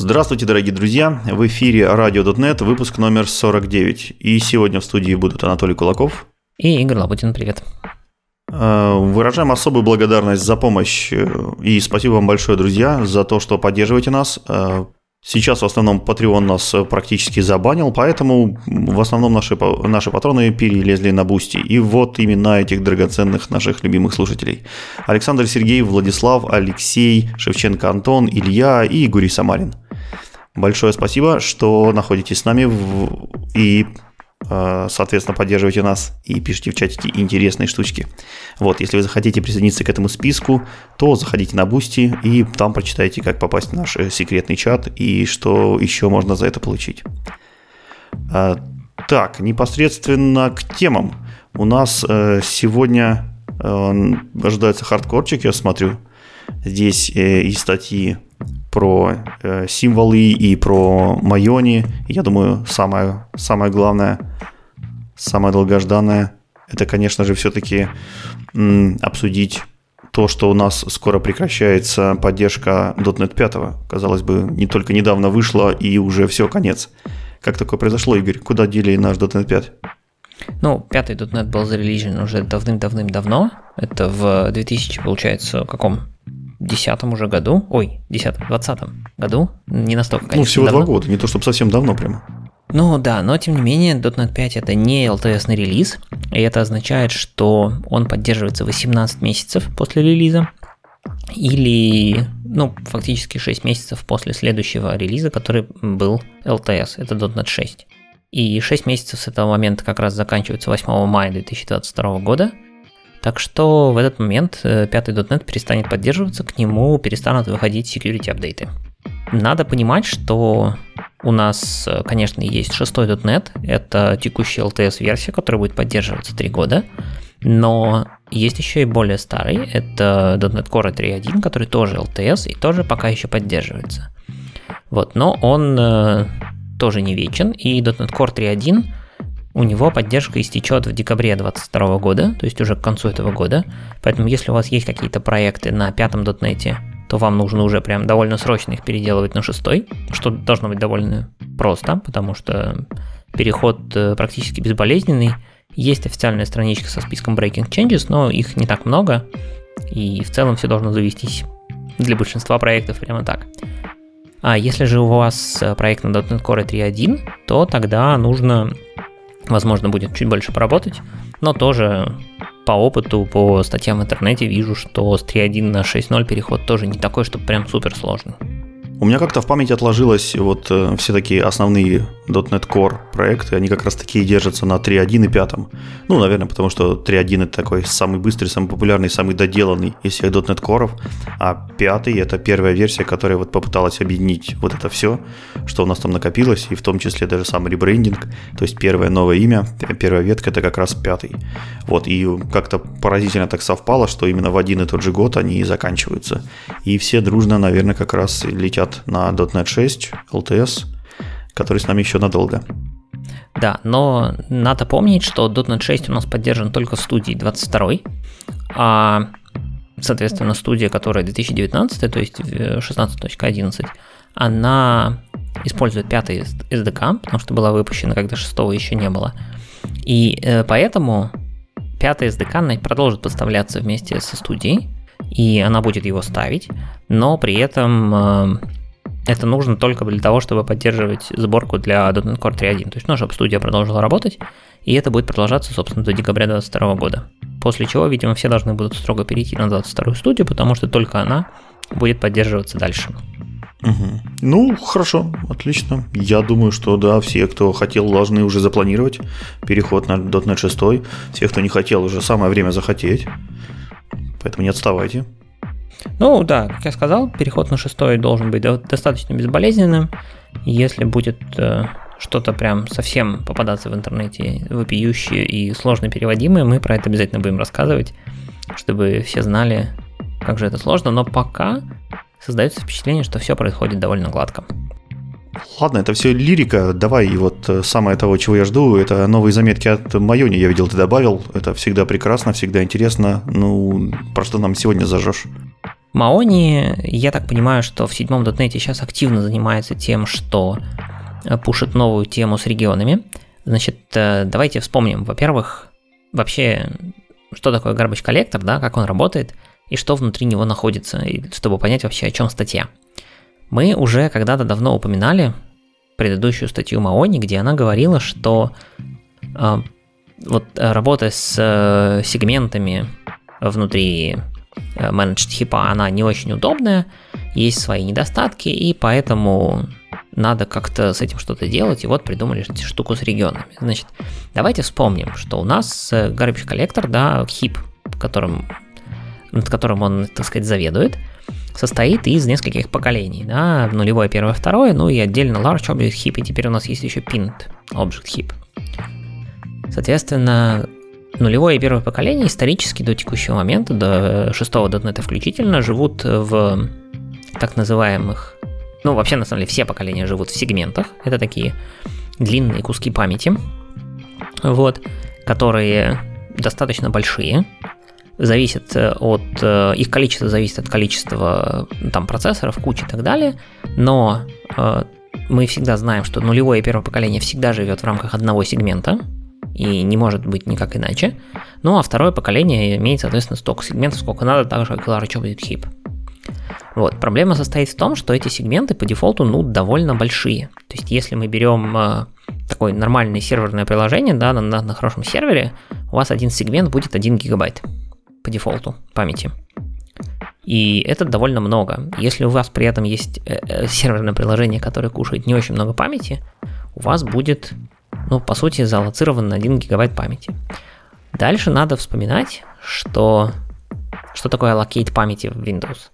Здравствуйте, дорогие друзья! В эфире RadioDotNet, выпуск номер 49. И сегодня в студии будут Анатолий Кулаков. И Игорь Лабутин, привет. Э, выражаем особую благодарность за помощь э, и спасибо вам большое, друзья, за то, что поддерживаете нас. Э, сейчас в основном Patreon нас практически забанил, поэтому в основном наши, наши патроны перелезли на Boosty. И вот именно этих драгоценных наших любимых слушателей. Александр Сергеев, Владислав, Алексей, Шевченко Антон, Илья и Гурий Самарин. Большое спасибо, что находитесь с нами в... и, э, соответственно, поддерживаете нас и пишите в чатике интересные штучки. Вот, если вы захотите присоединиться к этому списку, то заходите на Boosty и там прочитайте, как попасть в наш э, секретный чат и что еще можно за это получить. Э, так, непосредственно к темам. У нас сегодня ожидается хардкорчик, я смотрю. Здесь и статьи про э, символы и про майони. Я думаю, самое, самое главное, самое долгожданное, это, конечно же, все-таки м, обсудить то, что у нас скоро прекращается поддержка .NET 5. Казалось бы, не только недавно вышла и уже все, конец. Как такое произошло, Игорь? Куда дели наш .NET 5? Ну, пятый .NET был зарелижен уже давным-давным-давно. Это в 2000, получается, каком? 2010 уже году, ой, 10 20 году, не настолько, конечно, Ну, всего давно. два года, не то чтобы совсем давно прямо. Ну да, но тем не менее .NET 5 это не LTS релиз, и это означает, что он поддерживается 18 месяцев после релиза, или, ну, фактически 6 месяцев после следующего релиза, который был LTS, это .NET 6. И 6 месяцев с этого момента как раз заканчивается 8 мая 2022 года – так что в этот момент э, пятый .NET перестанет поддерживаться, к нему перестанут выходить security апдейты. Надо понимать, что у нас, э, конечно, есть шестой .NET, это текущая LTS-версия, которая будет поддерживаться 3 года, но есть еще и более старый, это .NET Core 3.1, который тоже LTS и тоже пока еще поддерживается. Вот, но он э, тоже не вечен, и .NET Core 3.1 у него поддержка истечет в декабре 2022 года, то есть уже к концу этого года. Поэтому если у вас есть какие-то проекты на пятом дотнете, то вам нужно уже прям довольно срочно их переделывать на шестой, что должно быть довольно просто, потому что переход э, практически безболезненный. Есть официальная страничка со списком Breaking Changes, но их не так много, и в целом все должно завестись для большинства проектов прямо так. А если же у вас э, проект на .NET Core 3.1, то тогда нужно Возможно, будет чуть больше поработать, но тоже по опыту, по статьям в интернете вижу, что с 3.1 на 6.0 переход тоже не такой, чтобы прям супер сложный. У меня как-то в памяти отложилось вот э, все такие основные .NET Core проекты, они как раз такие держатся на 3.1 и 5. Ну, наверное, потому что 3.1 это такой самый быстрый, самый популярный, самый доделанный из всех .NET Core, а 5 это первая версия, которая вот попыталась объединить вот это все, что у нас там накопилось, и в том числе даже сам ребрендинг, то есть первое новое имя, первая ветка это как раз пятый. Вот, и как-то поразительно так совпало, что именно в один и тот же год они и заканчиваются. И все дружно, наверное, как раз летят на .NET 6, LTS, который с нами еще надолго. Да, но надо помнить, что .NET 6 у нас поддержан только в студии 22, а, соответственно, студия, которая 2019, то есть 16.11, она использует пятый SDK, потому что была выпущена, когда шестого еще не было. И э, поэтому пятый SDK продолжит поставляться вместе со студией, и она будет его ставить, но при этом э, это нужно только для того, чтобы поддерживать сборку для .NET Core 3.1. То есть, ну, чтобы студия продолжила работать, и это будет продолжаться, собственно, до декабря 2022 года. После чего, видимо, все должны будут строго перейти на 22 студию, потому что только она будет поддерживаться дальше. Угу. Ну, хорошо, отлично. Я думаю, что да, все, кто хотел, должны уже запланировать переход на .NET 6. Все, кто не хотел, уже самое время захотеть. Поэтому не отставайте. Ну да, как я сказал, переход на шестой должен быть достаточно безболезненным. Если будет э, что-то прям совсем попадаться в интернете вопиющее и сложно переводимое, мы про это обязательно будем рассказывать, чтобы все знали, как же это сложно, но пока создается впечатление, что все происходит довольно гладко. Ладно, это все лирика. Давай, и вот э, самое того, чего я жду, это новые заметки от Майони. Я видел, ты добавил. Это всегда прекрасно, всегда интересно. Ну, про что нам сегодня зажжешь? Маони, я так понимаю, что в седьмом дотнете сейчас активно занимается тем, что э, пушит новую тему с регионами. Значит, э, давайте вспомним, во-первых, вообще, что такое garbage коллектор, да, как он работает и что внутри него находится, чтобы понять вообще, о чем статья. Мы уже когда-то давно упоминали предыдущую статью Маони, где она говорила, что э, вот работа с э, сегментами внутри э, managed хипа, она не очень удобная, есть свои недостатки, и поэтому надо как-то с этим что-то делать, и вот придумали штуку с регионами. Значит, давайте вспомним, что у нас э, Garbage Collector, да, хип, которым, над которым он, так сказать, заведует, состоит из нескольких поколений, да, нулевое, первое, второе, ну и отдельно large object heap, и теперь у нас есть еще pinned object heap. Соответственно, нулевое и первое поколение исторически до текущего момента, до шестого .NET включительно, живут в так называемых, ну вообще на самом деле все поколения живут в сегментах, это такие длинные куски памяти, вот, которые достаточно большие, зависит э, от, э, их количество зависит от количества там процессоров, кучи и так далее, но э, мы всегда знаем, что нулевое и первое поколение всегда живет в рамках одного сегмента, и не может быть никак иначе. Ну а второе поколение имеет, соответственно, столько сегментов, сколько надо, так же, как и Large Object Heap. Вот. Проблема состоит в том, что эти сегменты по дефолту ну, довольно большие. То есть, если мы берем э, такое нормальное серверное приложение да, на, на, на хорошем сервере, у вас один сегмент будет 1 гигабайт по дефолту памяти. И это довольно много. Если у вас при этом есть э, э, серверное приложение, которое кушает не очень много памяти, у вас будет ну, по сути, залоцирован на 1 гигабайт памяти. Дальше надо вспоминать, что, что такое allocate памяти в Windows.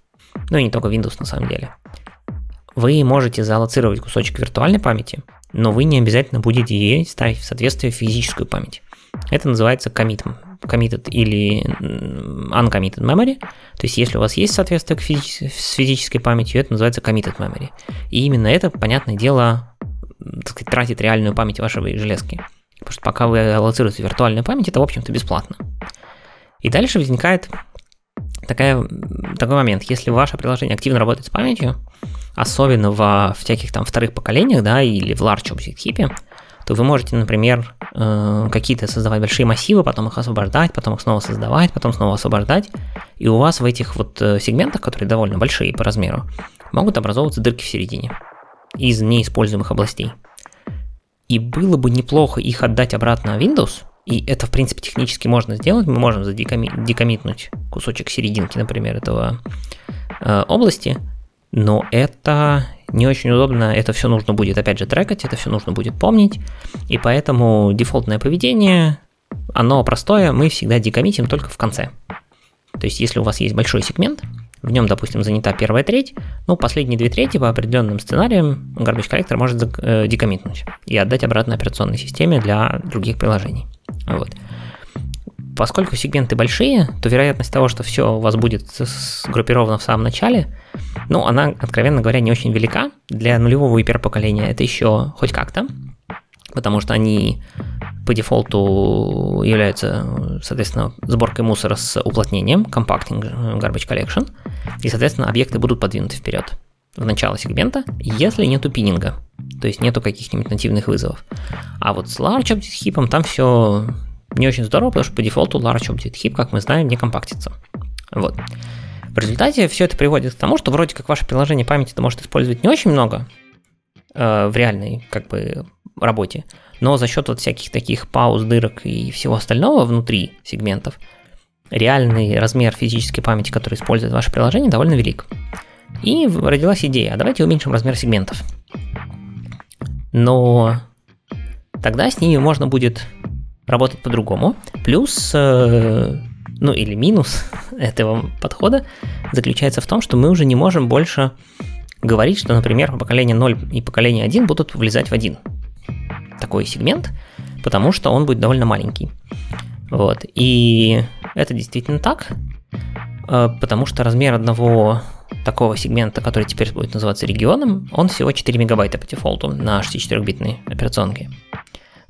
Ну и не только Windows на самом деле. Вы можете залоцировать кусочек виртуальной памяти, но вы не обязательно будете ей ставить в соответствие физическую память. Это называется commit, committed или uncommitted memory. То есть, если у вас есть соответствие к физи- с физической памятью, это называется committed memory. И именно это, понятное дело, так сказать, тратит реальную память вашей железки. Потому что пока вы аллоцируете виртуальную память, это, в общем-то, бесплатно. И дальше возникает такая, такой момент. Если ваше приложение активно работает с памятью, особенно во всяких там вторых поколениях, да, или в Large Object Heap, то вы можете, например, э, какие-то создавать большие массивы, потом их освобождать, потом их снова создавать, потом снова освобождать. И у вас в этих вот э, сегментах, которые довольно большие по размеру, могут образовываться дырки в середине из неиспользуемых областей. И было бы неплохо их отдать обратно Windows, и это, в принципе, технически можно сделать. Мы можем задекоммитнуть кусочек серединки, например, этого э, области, но это не очень удобно, это все нужно будет, опять же, трекать, это все нужно будет помнить, и поэтому дефолтное поведение, оно простое, мы всегда декоммитим только в конце. То есть, если у вас есть большой сегмент, в нем, допустим, занята первая треть, ну, последние две трети по определенным сценариям garbage коллектор может э, декоммитнуть и отдать обратно операционной системе для других приложений. Вот. Поскольку сегменты большие, то вероятность того, что все у вас будет сгруппировано в самом начале, ну, она, откровенно говоря, не очень велика. Для нулевого гиперпоколения это еще хоть как-то, потому что они по дефолту являются, соответственно, сборкой мусора с уплотнением, compacting garbage collection, и, соответственно, объекты будут подвинуты вперед в начало сегмента, если нету пининга, то есть нету каких-нибудь нативных вызовов. А вот с large object heap там все не очень здорово, потому что по дефолту large object heap, как мы знаем, не компактится. Вот. В результате все это приводит к тому, что вроде как ваше приложение памяти это может использовать не очень много э, в реальной как бы работе, но за счет вот всяких таких пауз, дырок и всего остального внутри сегментов, реальный размер физической памяти, который использует ваше приложение, довольно велик. И родилась идея, а давайте уменьшим размер сегментов. Но тогда с ними можно будет работать по-другому. Плюс, э, ну или минус этого подхода заключается в том, что мы уже не можем больше говорить, что, например, поколение 0 и поколение 1 будут влезать в один такой сегмент, потому что он будет довольно маленький. Вот. И это действительно так, э, потому что размер одного такого сегмента, который теперь будет называться регионом, он всего 4 мегабайта по дефолту на 64-битной операционке.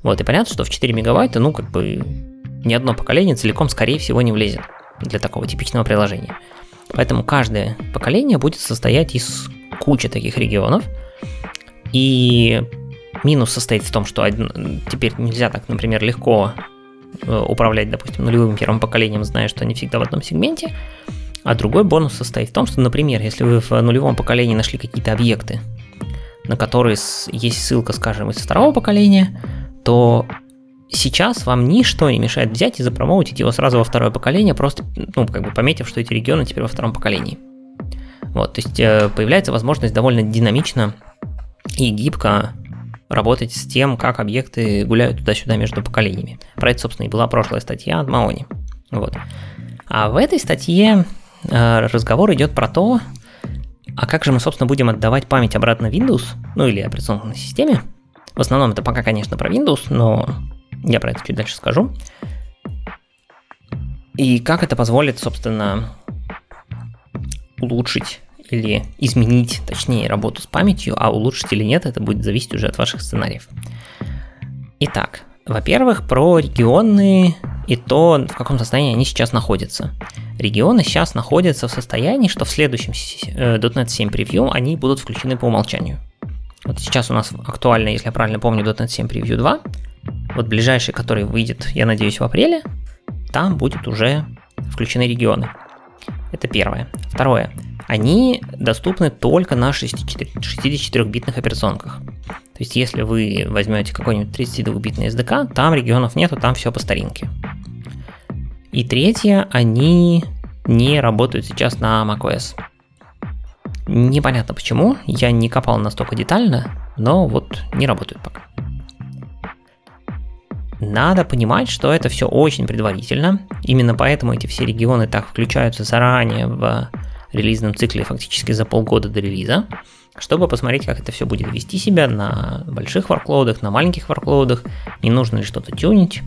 Вот, и понятно, что в 4 мегабайта, ну, как бы, ни одно поколение целиком, скорее всего, не влезет для такого типичного приложения. Поэтому каждое поколение будет состоять из кучи таких регионов. И минус состоит в том, что один, теперь нельзя так, например, легко э, управлять, допустим, нулевым первым поколением, зная, что они всегда в одном сегменте. А другой бонус состоит в том, что, например, если вы в нулевом поколении нашли какие-то объекты, на которые есть ссылка, скажем, из второго поколения, то сейчас вам ничто не мешает взять и запромоутить его сразу во второе поколение, просто, ну, как бы пометив, что эти регионы теперь во втором поколении. Вот, то есть э, появляется возможность довольно динамично и гибко работать с тем, как объекты гуляют туда-сюда между поколениями. Про это, собственно, и была прошлая статья от Маони. Вот. А в этой статье э, разговор идет про то, а как же мы, собственно, будем отдавать память обратно Windows, ну или операционной системе. В основном это пока, конечно, про Windows, но я про это чуть дальше скажу. И как это позволит, собственно, улучшить или изменить, точнее, работу с памятью, а улучшить или нет, это будет зависеть уже от ваших сценариев. Итак, во-первых, про регионы и то, в каком состоянии они сейчас находятся. Регионы сейчас находятся в состоянии, что в следующем э, .NET 7 превью они будут включены по умолчанию. Вот сейчас у нас актуально, если я правильно помню, .NET 7 Preview 2. Вот ближайший, который выйдет, я надеюсь, в апреле, там будет уже включены регионы. Это первое. Второе. Они доступны только на 64-битных операционках. То есть, если вы возьмете какой-нибудь 32-битный SDK, там регионов нету, там все по старинке. И третье, они не работают сейчас на macOS. Непонятно почему, я не копал настолько детально, но вот не работают пока. Надо понимать, что это все очень предварительно. Именно поэтому эти все регионы так включаются заранее в релизном цикле фактически за полгода до релиза, чтобы посмотреть, как это все будет вести себя на больших ворклоудах, на маленьких ворклоудах, не нужно ли что-то тюнить.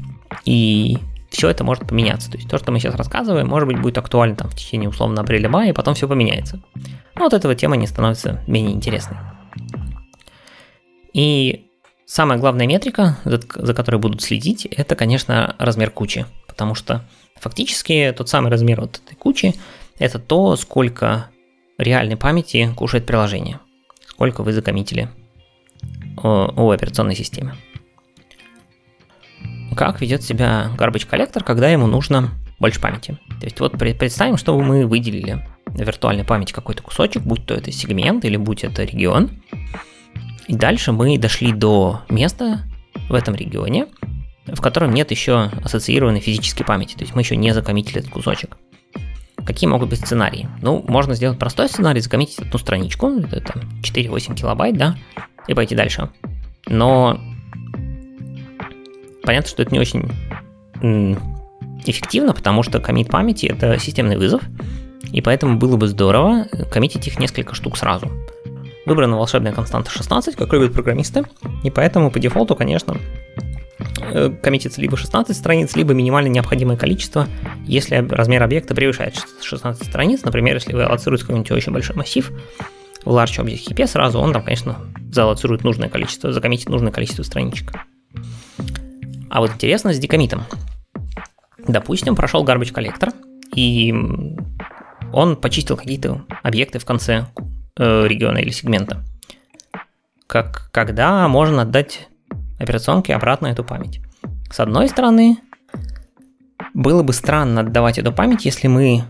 И все это может поменяться. То есть то, что мы сейчас рассказываем, может быть, будет актуально там в течение условно апреля-мая, и потом все поменяется. Но от этого тема не становится менее интересной. И самая главная метрика, за, за которой будут следить, это, конечно, размер кучи. Потому что фактически тот самый размер вот этой кучи – это то, сколько реальной памяти кушает приложение. Сколько вы закоммитили о, о операционной системе как ведет себя garbage коллектор, когда ему нужно больше памяти. То есть вот представим, что мы выделили виртуальной памяти какой-то кусочек, будь то это сегмент или будь это регион. И дальше мы дошли до места в этом регионе, в котором нет еще ассоциированной физической памяти. То есть мы еще не закоммитили этот кусочек. Какие могут быть сценарии? Ну, можно сделать простой сценарий, закоммитить одну страничку, это там 4-8 килобайт, да, и пойти дальше. Но понятно, что это не очень эффективно, потому что комит памяти это системный вызов, и поэтому было бы здорово коммитить их несколько штук сразу. Выбрана волшебная константа 16, как любят программисты, и поэтому по дефолту, конечно, э, коммитится либо 16 страниц, либо минимально необходимое количество, если размер объекта превышает 16 страниц. Например, если вы аллоцируете какой-нибудь очень большой массив в Large Object Heap сразу, он там, конечно, зааллоцирует нужное количество, закоммитит нужное количество страничек. А вот интересно с декомитом. Допустим, прошел garbage коллектор, и он почистил какие-то объекты в конце э, региона или сегмента. Как, когда можно отдать операционке обратно эту память? С одной стороны, было бы странно отдавать эту память, если мы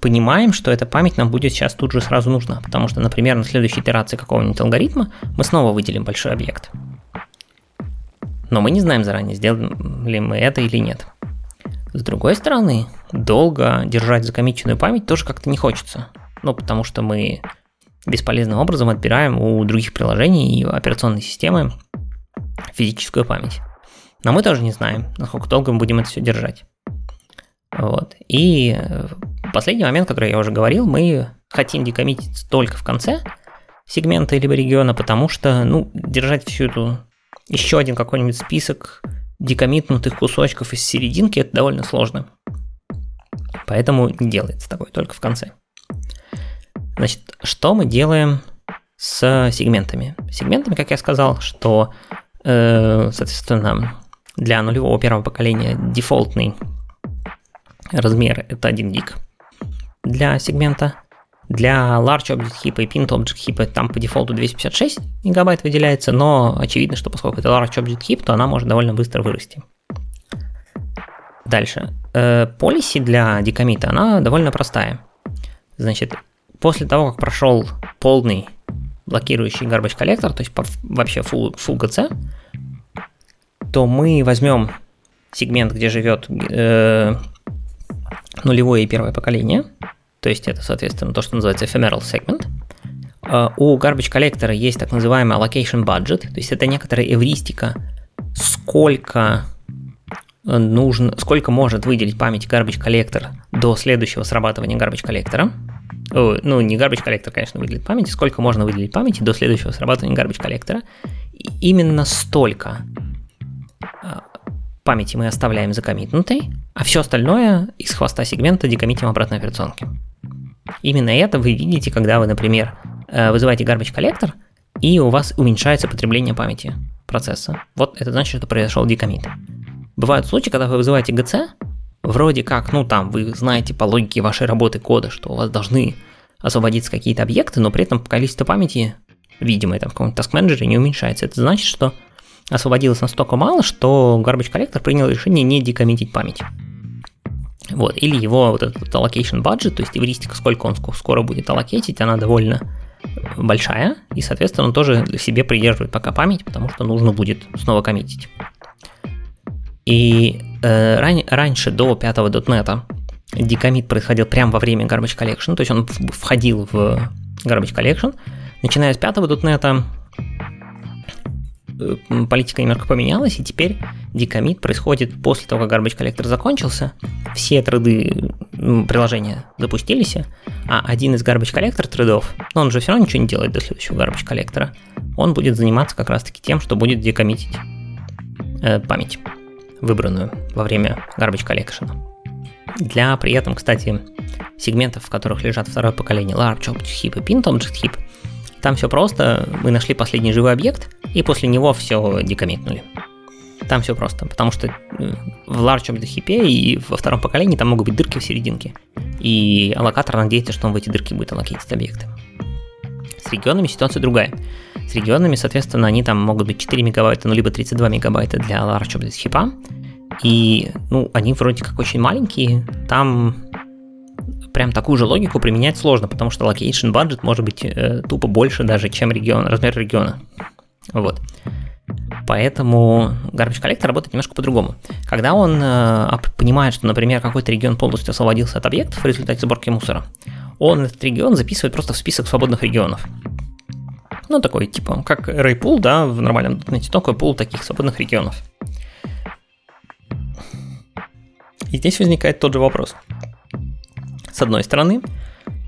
понимаем, что эта память нам будет сейчас тут же сразу нужна. Потому что, например, на следующей итерации какого-нибудь алгоритма мы снова выделим большой объект. Но мы не знаем заранее, сделаем ли мы это или нет. С другой стороны, долго держать закомиченную память тоже как-то не хочется. Ну, потому что мы бесполезным образом отбираем у других приложений и операционной системы физическую память. Но мы тоже не знаем, насколько долго мы будем это все держать. Вот. И последний момент, который я уже говорил, мы хотим декоммитить только в конце сегмента либо региона, потому что, ну, держать всю эту еще один какой-нибудь список декомитнутых кусочков из серединки, это довольно сложно. Поэтому не делается такое, только в конце. Значит, что мы делаем с сегментами? Сегментами, как я сказал, что, э, соответственно, для нулевого первого поколения дефолтный размер это 1 гиг. для сегмента. Для Large Object Heap и Pinned Object Heap там по дефолту 256 мегабайт выделяется, но очевидно, что поскольку это Large Object Heap, то она может довольно быстро вырасти. Дальше. Полиси для декомита, она довольно простая. Значит, после того, как прошел полный блокирующий garbage коллектор, то есть вообще full, full GC, то мы возьмем сегмент, где живет э, нулевое и первое поколение, то есть это, соответственно, то, что называется ephemeral segment. Э, у garbage коллектора есть так называемый allocation budget, то есть это некоторая эвристика, сколько нужно, сколько может выделить память garbage коллектор до следующего срабатывания garbage коллектора. Ну, не garbage коллектор, конечно, выделит память, сколько можно выделить памяти до следующего срабатывания garbage коллектора. Именно столько а, памяти мы оставляем закоммитнутой, а все остальное из хвоста сегмента декоммитим обратно операционке. Именно это вы видите, когда вы, например, э, вызываете garbage коллектор, и у вас уменьшается потребление памяти процесса. Вот это значит, что произошел декоммит. Бывают случаи, когда вы вызываете GC, вроде как, ну там, вы знаете по логике вашей работы кода, что у вас должны освободиться какие-то объекты, но при этом количество памяти, видимое там в каком-то task менеджере, не уменьшается. Это значит, что освободилось настолько мало, что garbage коллектор принял решение не декоммитить память. Вот, или его вот этот allocation budget, то есть эвристика, сколько он скоро будет аллокейтить, она довольно большая, и, соответственно, он тоже для себе придерживает пока память, потому что нужно будет снова коммитить. И э, ран, раньше, до 5 .NET, происходил прямо во время Garbage Collection, то есть он входил в Garbage Collection. Начиная с 5 .NET э, политика немножко поменялась, и теперь декомит происходит после того, как Garbage Collector закончился, все треды приложения запустились, а один из Garbage Collector тредов, но он же все равно ничего не делает до следующего Garbage Collector, он будет заниматься как раз-таки тем, что будет декоммитить э, память выбранную во время garbage collection. Для при этом, кстати, сегментов, в которых лежат второе поколение Large Object Heap и Pinned Object Heap, там все просто, мы нашли последний живой объект, и после него все декоммитнули. Там все просто, потому что э, в Large Object и во втором поколении там могут быть дырки в серединке, и аллокатор надеется, что он в эти дырки будет аллокейтить объекты. С регионами ситуация другая. С регионами, соответственно, они там могут быть 4 мегабайта, ну либо 32 мегабайта для Large Object. И, ну, они вроде как очень маленькие, там прям такую же логику применять сложно, потому что location budget может быть э, тупо больше даже, чем регион, размер региона. Вот. Поэтому Garbage Collector работает немножко по-другому. Когда он э, понимает, что, например, какой-то регион полностью освободился от объектов в результате сборки мусора, он этот регион записывает просто в список свободных регионов. Ну, такой, типа, как array pool, да, в нормальном .NET, такой пул таких свободных регионов. И здесь возникает тот же вопрос. С одной стороны,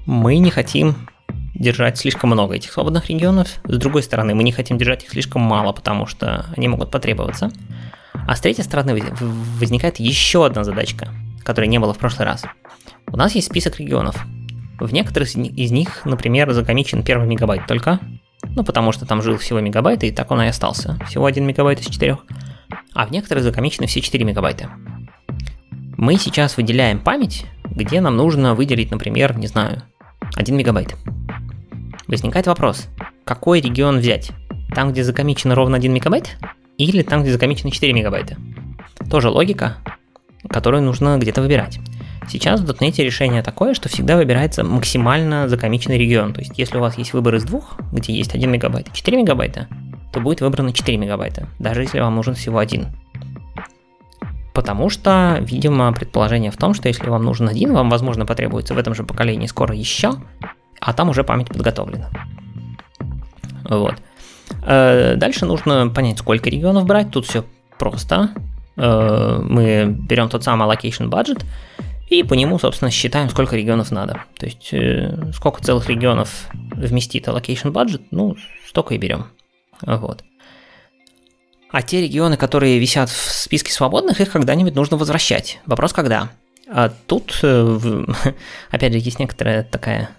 мы не хотим держать слишком много этих свободных регионов. С другой стороны, мы не хотим держать их слишком мало, потому что они могут потребоваться. А с третьей стороны возникает еще одна задачка, которой не было в прошлый раз. У нас есть список регионов. В некоторых из них, например, закомичен первый мегабайт только, ну потому что там жил всего мегабайт, и так он и остался. Всего 1 мегабайт из 4. А в некоторых закомичены все 4 мегабайта. Мы сейчас выделяем память, где нам нужно выделить, например, не знаю, 1 мегабайт. Возникает вопрос, какой регион взять? Там, где закомичено ровно 1 мегабайт? Или там, где закомичено 4 мегабайта? Тоже логика, которую нужно где-то выбирать. Сейчас в .NET решение такое, что всегда выбирается максимально закомиченный регион. То есть, если у вас есть выбор из двух, где есть 1 мегабайт и 4 мегабайта, то будет выбрано 4 мегабайта, даже если вам нужен всего один. Потому что, видимо, предположение в том, что если вам нужен один, вам, возможно, потребуется в этом же поколении скоро еще, а там уже память подготовлена. Вот. Э, дальше нужно понять, сколько регионов брать. Тут все просто. Э, мы берем тот самый allocation budget и по нему, собственно, считаем, сколько регионов надо. То есть, э, сколько целых регионов вместит allocation budget, ну, столько и берем. Вот. А те регионы, которые висят в списке свободных, их когда-нибудь нужно возвращать. Вопрос когда? А тут, э, опять же, есть некоторая такая,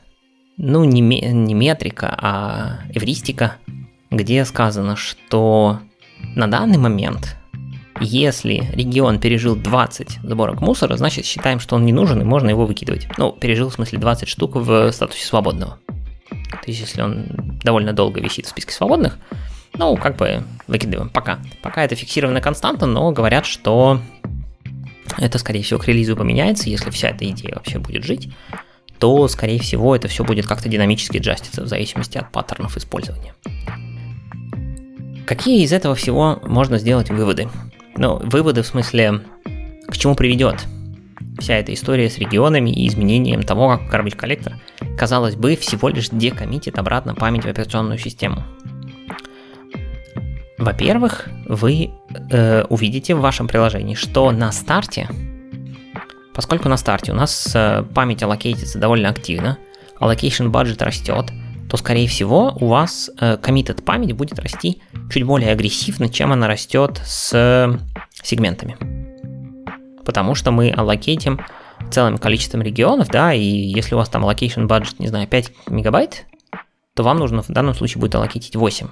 ну, не, не метрика, а эвристика, где сказано, что на данный момент Если регион пережил 20 сборок мусора, значит считаем, что он не нужен и можно его выкидывать. Ну, пережил в смысле 20 штук в статусе свободного. То есть, если он довольно долго висит в списке свободных, ну, как бы выкидываем. Пока. Пока это фиксированная константа, но говорят, что это, скорее всего, к релизу поменяется, если вся эта идея вообще будет жить, то, скорее всего, это все будет как-то динамически джаститься в зависимости от паттернов использования. Какие из этого всего можно сделать выводы? Ну, выводы в смысле, к чему приведет вся эта история с регионами и изменением того, как Collector, казалось бы, всего лишь декоммитит обратно память в операционную систему. Во-первых, вы э, увидите в вашем приложении, что на старте, поскольку на старте у нас э, память аллокейтится довольно активно, allocation budget растет, то, скорее всего, у вас э, committed память будет расти чуть более агрессивно, чем она растет с сегментами. Потому что мы аллокейтим целым количеством регионов, да, и если у вас там allocation budget, не знаю, 5 мегабайт, то вам нужно в данном случае будет аллокейтить 8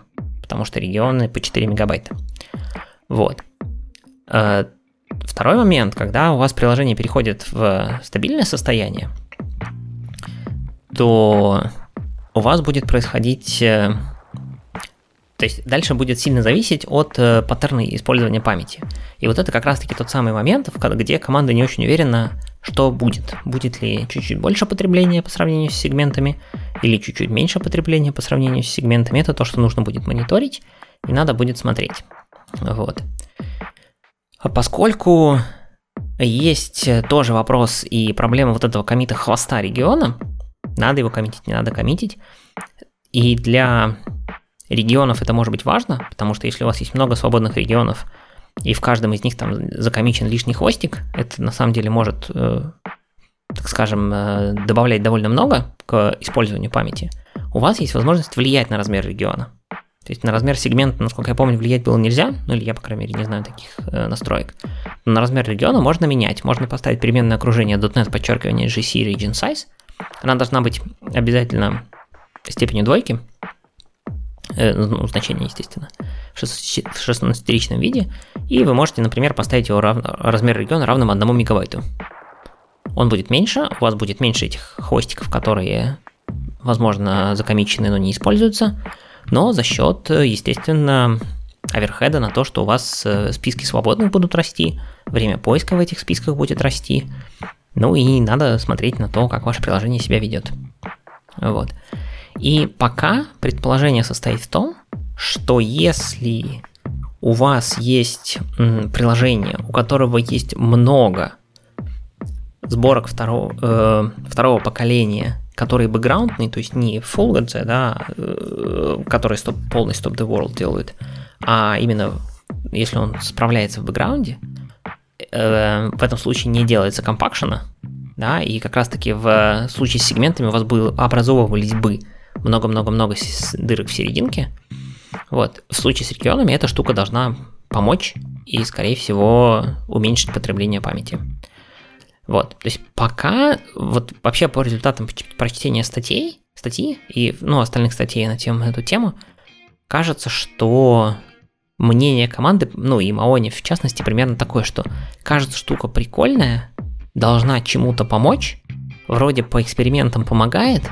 потому что регионы по 4 мегабайта. Вот. Э, второй момент, когда у вас приложение переходит в стабильное состояние, то у вас будет происходить... Э, то есть дальше будет сильно зависеть от э, паттерна использования памяти. И вот это как раз-таки тот самый момент, где команда не очень уверена, что будет. Будет ли чуть-чуть больше потребления по сравнению с сегментами, или чуть-чуть меньше потребления по сравнению с сегментами. Это то, что нужно будет мониторить, и надо будет смотреть. Вот. А поскольку есть тоже вопрос и проблема вот этого комита хвоста региона, надо его коммитить, не надо коммитить, и для регионов это может быть важно, потому что если у вас есть много свободных регионов, и в каждом из них там закомичен лишний хвостик, это на самом деле может, э, так скажем, э, добавлять довольно много к использованию памяти. У вас есть возможность влиять на размер региона. То есть на размер сегмента, насколько я помню, влиять было нельзя, ну или я, по крайней мере, не знаю таких э, настроек. Но на размер региона можно менять. Можно поставить переменное окружение .NET подчеркивание GC Region Size. Она должна быть обязательно степенью двойки, э, ну, значение, естественно в 16-ричном виде, и вы можете, например, поставить его рав... размер региона равным 1 мегабайту. Он будет меньше, у вас будет меньше этих хвостиков, которые, возможно, закомичены, но не используются, но за счет, естественно, оверхеда на то, что у вас э, списки свободных будут расти, время поиска в этих списках будет расти, ну и надо смотреть на то, как ваше приложение себя ведет. Вот. И пока предположение состоит в том, что если у вас есть приложение, у которого есть много сборок второго, э, второго поколения, которые бэкграундные, то есть не full GC, да, э, который стоп, полный Stop the World делает, а именно если он справляется в бэкграунде, э, в этом случае не делается компакшена, да, и как раз-таки в случае с сегментами у вас бы образовывались бы много-много-много дырок в серединке, вот. В случае с регионами эта штука должна помочь и, скорее всего, уменьшить потребление памяти. Вот. То есть пока, вот вообще по результатам прочтения статей, статьи и, ну, остальных статей на тему, эту тему, кажется, что мнение команды, ну и Маони в частности, примерно такое, что кажется штука прикольная, должна чему-то помочь, вроде по экспериментам помогает,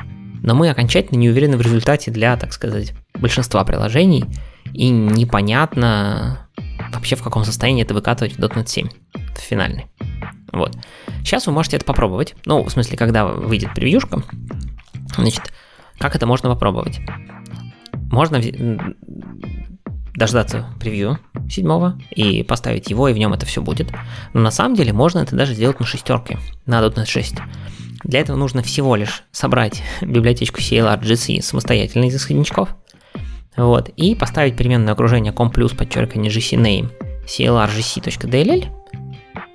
но мы окончательно не уверены в результате для, так сказать, большинства приложений, и непонятно вообще в каком состоянии это выкатывать в .NET 7, в финальный. Вот. Сейчас вы можете это попробовать. Ну, в смысле, когда выйдет превьюшка, значит, как это можно попробовать? Можно дождаться превью седьмого и поставить его, и в нем это все будет. Но на самом деле можно это даже сделать на шестерке, на .NET 6. Для этого нужно всего лишь собрать библиотечку CLR самостоятельно из исходничков, вот, и поставить переменное окружение com плюс подчеркивание gcname clrgc.dll,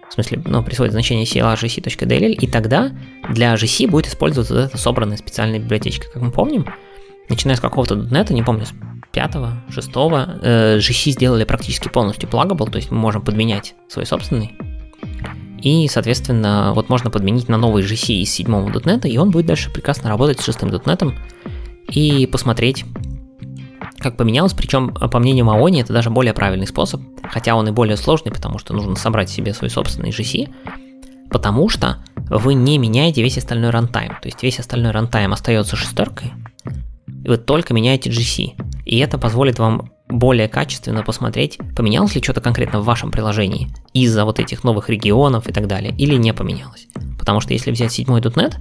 в смысле, ну, присвоит значение clrgc.dll, и тогда для gc будет использоваться вот эта собранная специальная библиотечка. Как мы помним, начиная с какого-то .NET, не помню, с пятого, шестого, э, GC сделали практически полностью плагабл, то есть мы можем подменять свой собственный. И, соответственно, вот можно подменить на новый GC из седьмого .NET, и он будет дальше прекрасно работать с шестым .NET и посмотреть, как поменялось, причем, по мнению Маони, это даже более правильный способ, хотя он и более сложный, потому что нужно собрать себе свой собственный GC, потому что вы не меняете весь остальной runtime, то есть весь остальной runtime остается шестеркой, и вы только меняете GC, и это позволит вам более качественно посмотреть, поменялось ли что-то конкретно в вашем приложении из-за вот этих новых регионов и так далее, или не поменялось. Потому что если взять седьмой .NET,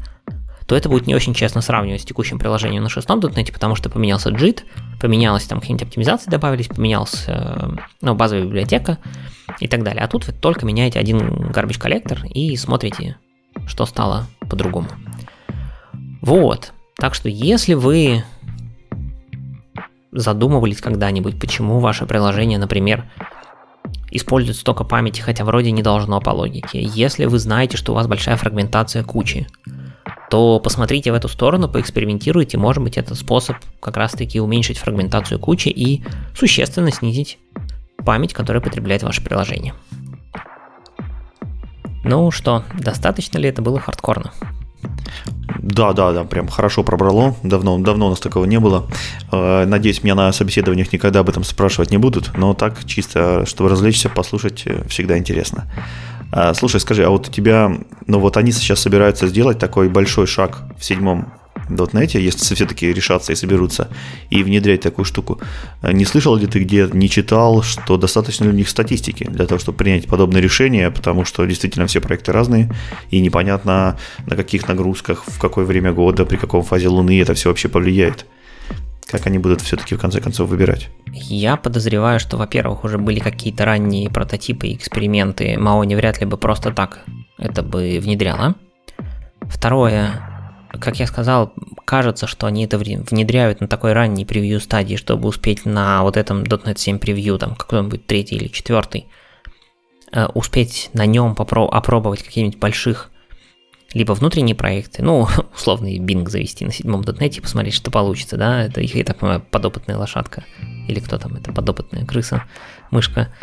то это будет не очень честно сравнивать с текущим приложением на шестом .NET, потому что поменялся JIT, поменялось там какие-нибудь оптимизации добавились, поменялась э, ну, базовая библиотека и так далее. А тут вы только меняете один garbage коллектор и смотрите, что стало по-другому. Вот. Так что если вы задумывались когда-нибудь, почему ваше приложение, например, использует столько памяти, хотя вроде не должно по логике. Если вы знаете, что у вас большая фрагментация кучи, то посмотрите в эту сторону, поэкспериментируйте, может быть это способ как раз таки уменьшить фрагментацию кучи и существенно снизить память, которая потребляет ваше приложение. Ну что, достаточно ли это было хардкорно? Да, да, да, прям хорошо пробрало. Давно, давно у нас такого не было. Э, надеюсь, меня на собеседованиях никогда об этом спрашивать не будут, но так чисто, чтобы развлечься, послушать, э, всегда интересно. А, слушай, скажи, а вот у тебя, ну вот они сейчас собираются сделать такой большой шаг в седьмом .NET, если все-таки решатся и соберутся, и внедрять такую штуку. Не слышал ли ты где, не читал, что достаточно ли у них статистики для того, чтобы принять подобное решение, потому что действительно все проекты разные, и непонятно на каких нагрузках, в какое время года, при каком фазе Луны это все вообще повлияет как они будут все-таки в конце концов выбирать? Я подозреваю, что, во-первых, уже были какие-то ранние прототипы и эксперименты. Маони вряд ли бы просто так это бы внедряла. Второе, как я сказал, кажется, что они это внедряют на такой ранней превью стадии, чтобы успеть на вот этом .NET 7 превью, там какой-нибудь третий или четвертый, э, успеть на нем попро- опробовать каких-нибудь больших либо внутренние проекты, ну, условный Bing завести на седьмом .NET и посмотреть, что получится, да, это их, я так понимаю, подопытная лошадка, или кто там, это подопытная крыса, мышка,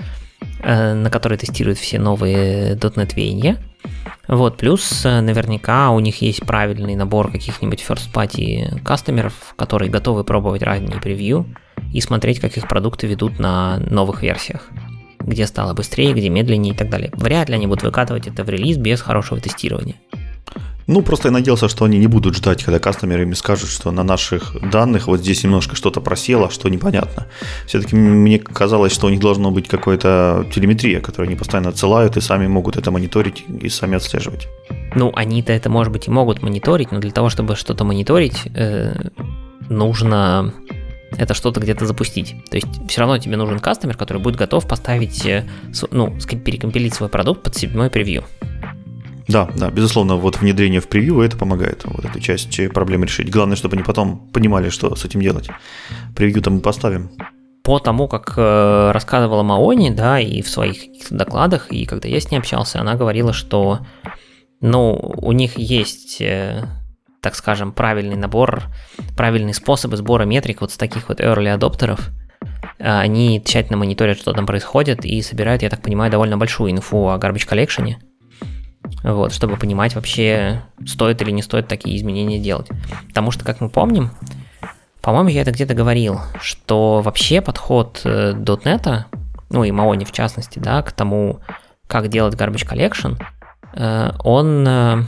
э, на которой тестируют все новые .NET веяния. Вот, плюс э, наверняка у них есть правильный набор каких-нибудь first party кастомеров, которые готовы пробовать ранние превью и смотреть, как их продукты ведут на новых версиях где стало быстрее, где медленнее и так далее. Вряд ли они будут выкатывать это в релиз без хорошего тестирования. Ну, просто я надеялся, что они не будут ждать, когда кастомеры им скажут, что на наших данных вот здесь немножко что-то просело, что непонятно. Все-таки мне казалось, что у них должно быть какая-то телеметрия, которую они постоянно отсылают и сами могут это мониторить и сами отслеживать. Ну, они-то это, может быть, и могут мониторить, но для того, чтобы что-то мониторить, э, нужно это что-то где-то запустить. То есть все равно тебе нужен кастомер, который будет готов поставить, э, ну, перекомпилить свой продукт под седьмой превью. Да, да, безусловно, вот внедрение в превью это помогает вот эту часть проблемы решить. Главное, чтобы они потом понимали, что с этим делать. Превью-то мы поставим. По тому, как э, рассказывала Маони, да, и в своих докладах, и когда я с ней общался, она говорила, что, ну, у них есть, э, так скажем, правильный набор, правильные способы сбора метрик вот с таких вот early адоптеров. Они тщательно мониторят, что там происходит, и собирают, я так понимаю, довольно большую инфу о garbage collection вот, чтобы понимать вообще, стоит или не стоит такие изменения делать. Потому что, как мы помним, по-моему, я это где-то говорил, что вообще подход .NET, э, ну и Маони в частности, да, к тому, как делать garbage collection, э, он э,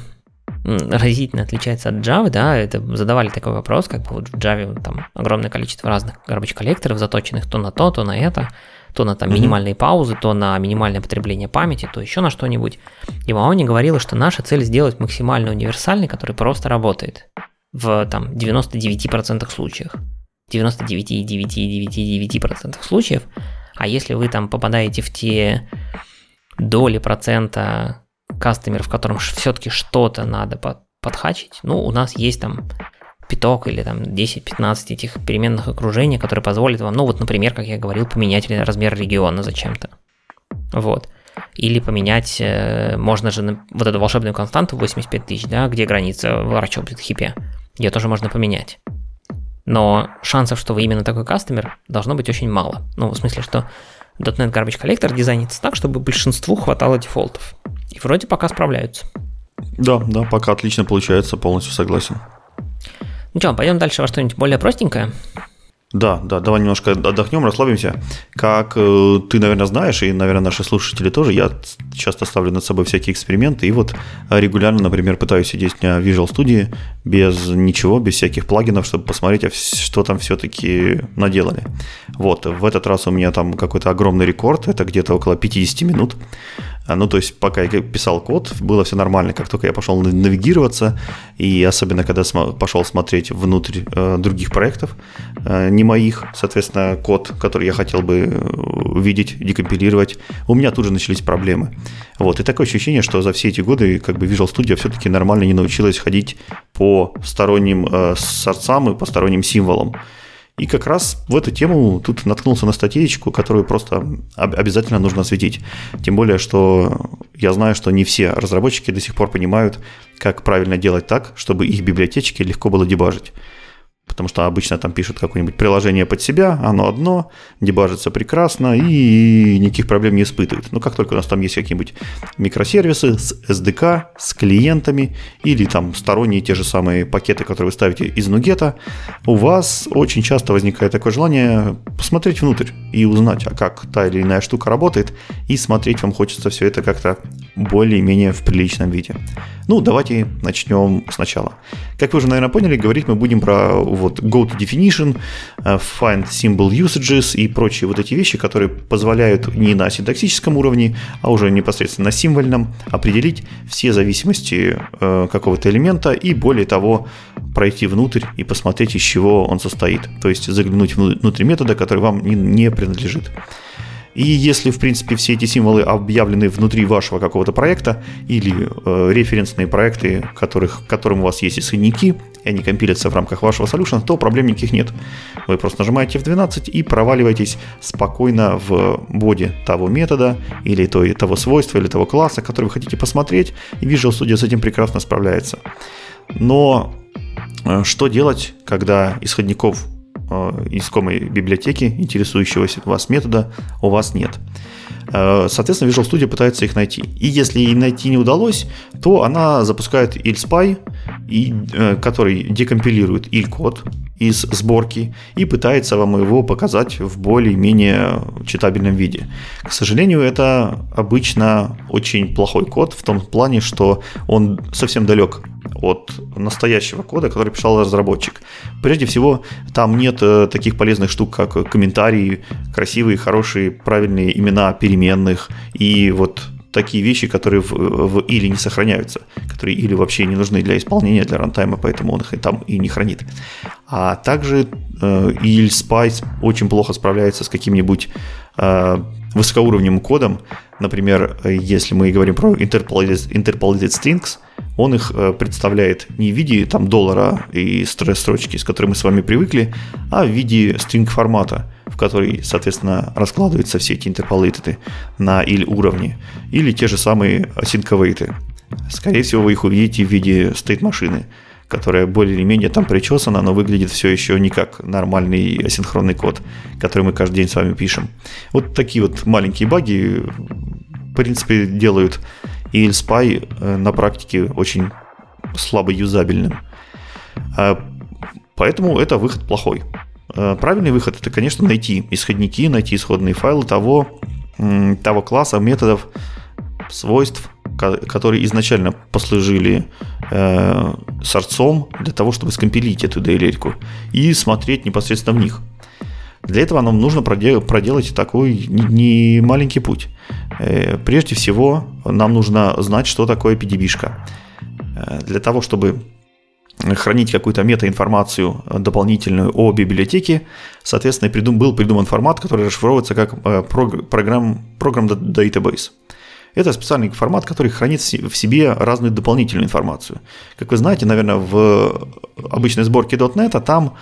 разительно отличается от Java, да, это задавали такой вопрос, как бы вот в Java там огромное количество разных garbage коллекторов, заточенных то на то, то на это, то на там минимальные паузы, то на минимальное потребление памяти, то еще на что-нибудь. И Маони говорила, что наша цель сделать максимально универсальный, который просто работает в там 99% случаев. 99,999% случаев. А если вы там попадаете в те доли процента кастомеров, которым все-таки что-то надо подхачить, ну, у нас есть там пяток или там 10-15 этих переменных окружений, которые позволят вам, ну вот, например, как я говорил, поменять размер региона зачем-то. Вот. Или поменять, э, можно же вот эту волшебную константу 85 тысяч, да, где граница в Arch хипе, ее тоже можно поменять. Но шансов, что вы именно такой кастомер, должно быть очень мало. Ну, в смысле, что .NET Garbage Collector дизайнится так, чтобы большинству хватало дефолтов. И вроде пока справляются. Да, да, пока отлично получается, полностью согласен. Ну что, пойдем дальше во что-нибудь более простенькое. Да, да, давай немножко отдохнем, расслабимся. Как э, ты, наверное, знаешь, и, наверное, наши слушатели тоже, я часто ставлю над собой всякие эксперименты, и вот регулярно, например, пытаюсь сидеть на Visual Studio без ничего, без всяких плагинов, чтобы посмотреть, а что там все-таки наделали. Вот, в этот раз у меня там какой-то огромный рекорд, это где-то около 50 минут. А, ну, то есть, пока я писал код, было все нормально. Как только я пошел навигироваться, и особенно когда пошел смотреть внутрь э, других проектов, э, не моих, соответственно, код, который я хотел бы э, видеть, декомпилировать, у меня тут же начались проблемы. Вот, и такое ощущение, что за все эти годы как бы Visual Studio все-таки нормально не научилась ходить по сторонним сорцам и по сторонним символам. И как раз в эту тему тут наткнулся на статейку, которую просто обязательно нужно осветить. Тем более, что я знаю, что не все разработчики до сих пор понимают, как правильно делать так, чтобы их библиотечки легко было дебажить потому что обычно там пишут какое-нибудь приложение под себя, оно одно, дебажится прекрасно и никаких проблем не испытывает. Но как только у нас там есть какие-нибудь микросервисы с SDK, с клиентами или там сторонние те же самые пакеты, которые вы ставите из нугета, у вас очень часто возникает такое желание посмотреть внутрь и узнать, а как та или иная штука работает, и смотреть вам хочется все это как-то более-менее в приличном виде. Ну, давайте начнем сначала. Как вы уже, наверное, поняли, говорить мы будем про вот go to definition, э, find symbol usages и прочие вот эти вещи, которые позволяют не на синтаксическом уровне, а уже непосредственно на символьном определить все зависимости э, какого-то элемента и более того пройти внутрь и посмотреть, из чего он состоит. То есть заглянуть внутрь метода, который вам не, не принадлежит. И если, в принципе, все эти символы объявлены внутри вашего какого-то проекта или э, референсные проекты, которых, которым у вас есть исходники, и они компилятся в рамках вашего solution, то проблем никаких нет. Вы просто нажимаете F12 и проваливаетесь спокойно в боди того метода или той, того свойства или того класса, который вы хотите посмотреть, и Visual Studio с этим прекрасно справляется. Но э, что делать, когда исходников искомой библиотеки, интересующегося вас метода, у вас нет. Э, соответственно, Visual Studio пытается их найти. И если ей найти не удалось, то она запускает ILSPy, э, который декомпилирует IL-код из сборки и пытается вам его показать в более-менее читабельном виде. К сожалению, это обычно очень плохой код в том плане, что он совсем далек от настоящего кода, который писал разработчик. Прежде всего, там нет э, таких полезных штук, как комментарии, красивые, хорошие, правильные имена переменных и вот такие вещи, которые в, в или не сохраняются, которые или вообще не нужны для исполнения, для рантайма, поэтому он их там и не хранит. А также э, или Spice очень плохо справляется с каким-нибудь э, высокоуровневым кодом. Например, если мы говорим про interpolated, interpolated strings, он их э, представляет не в виде там доллара и строчки, с которой мы с вами привыкли, а в виде string формата, который, соответственно, раскладываются все эти interpolated на или уровне, или те же самые async Скорее всего, вы их увидите в виде state машины, которая более или менее там причесана, но выглядит все еще не как нормальный асинхронный код, который мы каждый день с вами пишем. Вот такие вот маленькие баги, в принципе, делают и LSPy э, на практике очень слабо юзабельным. А, поэтому это выход плохой. А, правильный выход это, конечно, найти исходники, найти исходные файлы того, того класса, методов, свойств, которые изначально послужили э, сорцом для того, чтобы скомпилить эту DLL и смотреть непосредственно в них. Для этого нам нужно проделать такой не маленький путь. Э, прежде всего, нам нужно знать, что такое PDB-шка. Э, для того, чтобы хранить какую-то метаинформацию дополнительную о библиотеке, соответственно, придум, был придуман формат, который расшифровывается как э, программ, программ database. Это специальный формат, который хранит в себе разную дополнительную информацию. Как вы знаете, наверное, в обычной сборке .NET там Э,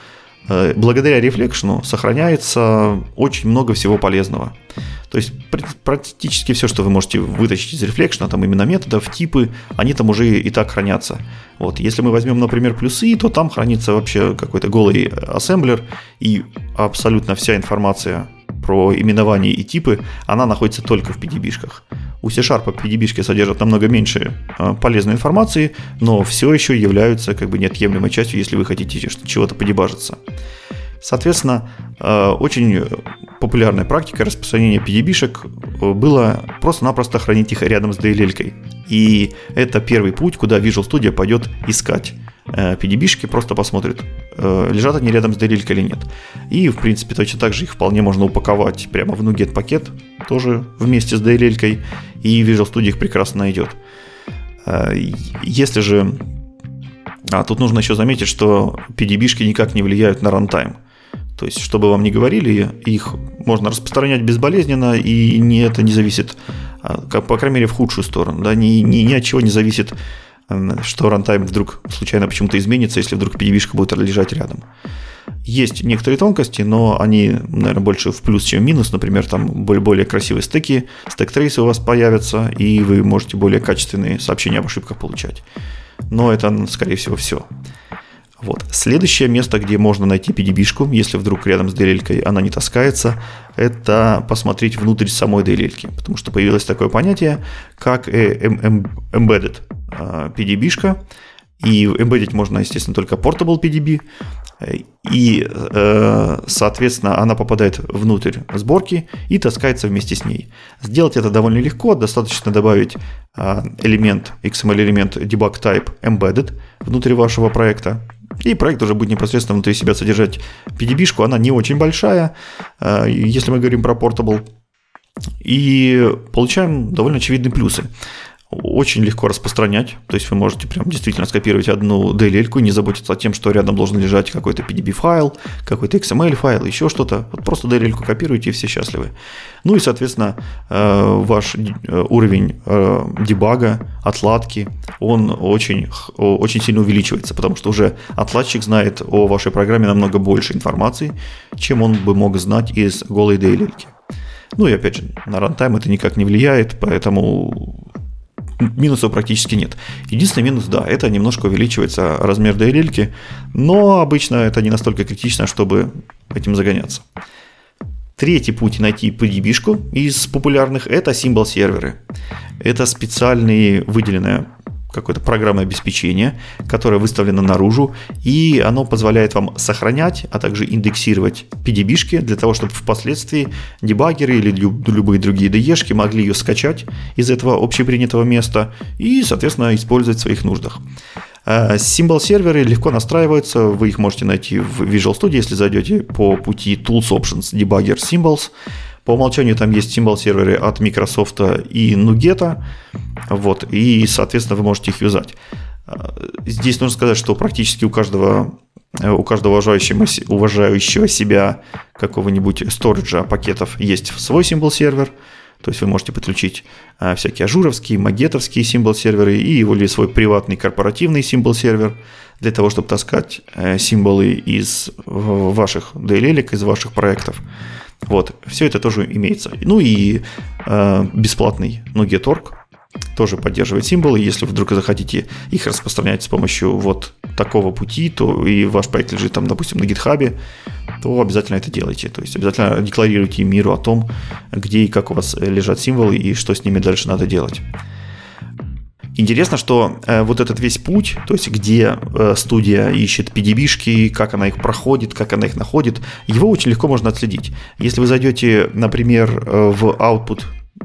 благодаря рефлекшену сохраняется очень много всего полезного. То есть практически все, что вы можете вытащить из рефлекшена, там именно методов, типы, они там уже и так хранятся. Вот. Если мы возьмем, например, плюсы, то там хранится вообще какой-то голый ассемблер, и абсолютно вся информация про именование и типы, она находится только в PDB-шках. У C-Sharp PDB-шки содержат намного меньше э, полезной информации, но все еще являются как бы неотъемлемой частью, если вы хотите чего-то подебажиться. Соответственно, э, очень популярная практика распространения PDB-шек было просто-напросто хранить их рядом с DLL-кой. И это первый путь, куда Visual Studio пойдет искать PDB-шки, просто посмотрит, лежат они рядом с DLL или нет. И, в принципе, точно так же их вполне можно упаковать прямо в NuGet пакет, тоже вместе с DLL-кой, и Visual Studio их прекрасно найдет. Если же а тут нужно еще заметить, что PDB-шки никак не влияют на runtime. То есть, чтобы вам не говорили, их можно распространять безболезненно, и не, это не зависит, а, по крайней мере, в худшую сторону. Да? Ни, ни, ни от чего не зависит, что runtime вдруг случайно почему-то изменится, если вдруг PDB-шка будет лежать рядом. Есть некоторые тонкости, но они, наверное, больше в плюс, чем в минус. Например, там более, более красивые стеки, stack trace ы у вас появятся, и вы можете более качественные сообщения об ошибках получать но это, скорее всего, все. Вот. Следующее место, где можно найти PDB-шку, если вдруг рядом с DLL она не таскается, это посмотреть внутрь самой DLL, потому что появилось такое понятие, как э, embedded а, PDB-шка, и embedded можно, естественно, только portable PDB, и, э, соответственно, она попадает внутрь сборки и таскается вместе с ней. Сделать это довольно легко, достаточно добавить э, элемент, XML-элемент debug type embedded внутри вашего проекта, и проект уже будет непосредственно внутри себя содержать PDB-шку, она не очень большая, э, если мы говорим про Portable, и получаем довольно очевидные плюсы очень легко распространять. То есть вы можете прям действительно скопировать одну DLL не заботиться о тем, что рядом должен лежать какой-то PDB-файл, какой-то XML-файл, еще что-то. Вот просто DLL копируете и все счастливы. Ну и, соответственно, э, ваш э, уровень э, дебага, отладки, он очень, очень сильно увеличивается, потому что уже отладчик знает о вашей программе намного больше информации, чем он бы мог знать из голой DLL. Ну и опять же, на рантайм это никак не влияет, поэтому минусов практически нет. Единственный минус, да, это немножко увеличивается размер DLL, но обычно это не настолько критично, чтобы этим загоняться. Третий путь найти PDB-шку из популярных – это символ-серверы. Это специальные выделенная какое-то программное обеспечение, которое выставлено наружу, и оно позволяет вам сохранять, а также индексировать PDB-шки для того, чтобы впоследствии дебаггеры или любые другие DE-шки могли ее скачать из этого общепринятого места и, соответственно, использовать в своих нуждах. Символ серверы легко настраиваются, вы их можете найти в Visual Studio, если зайдете по пути Tools Options Debugger Symbols. По умолчанию там есть символ серверы от Microsoft и Nuget. Вот, и, соответственно, вы можете их юзать. Здесь нужно сказать, что практически у каждого у каждого уважающего, уважающего себя какого-нибудь storage'а пакетов есть свой symbol server. То есть вы можете подключить а, всякие Azure'овские, NuGet'овские symbol server'ы и или свой приватный корпоративный symbol server для того, чтобы таскать э, символы из ваших DLL, из ваших проектов. Вот, все это тоже имеется. Ну и э, бесплатный Nuget.org тоже поддерживает символы. Если вдруг захотите их распространять с помощью вот такого пути, то и ваш проект лежит там, допустим, на GitHub'е, то обязательно это делайте. То есть обязательно декларируйте миру о том, где и как у вас лежат символы и что с ними дальше надо делать. Интересно, что э, вот этот весь путь, то есть где э, студия ищет PDB-шки, как она их проходит, как она их находит, его очень легко можно отследить. Если вы зайдете, например, э, в output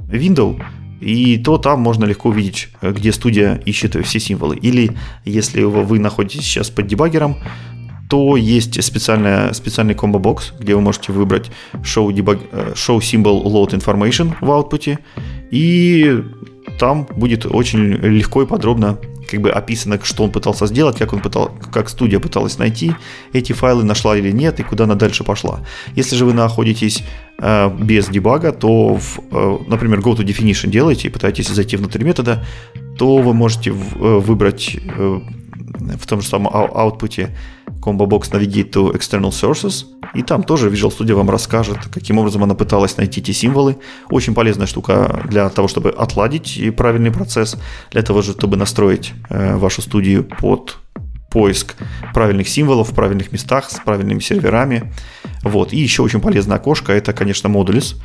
window, и то там можно легко увидеть, э, где студия ищет все символы. Или если вы находитесь сейчас под дебаггером, то есть специальная, специальный комбо-бокс, где вы можете выбрать show, debug, show symbol load information в output, и там будет очень легко и подробно как бы описано, что он пытался сделать, как, он пытал, как студия пыталась найти эти файлы, нашла или нет, и куда она дальше пошла. Если же вы находитесь э, без дебага, то, в, э, например, go to definition делаете и пытаетесь зайти внутрь метода, то вы можете в, э, выбрать э, в том же самом output Combo Box Navigate to External Sources, и там тоже Visual Studio вам расскажет, каким образом она пыталась найти эти символы. Очень полезная штука для того, чтобы отладить правильный процесс, для того, чтобы настроить э, вашу студию под поиск правильных символов в правильных местах с правильными серверами. Вот. И еще очень полезное окошко, это, конечно, Modules,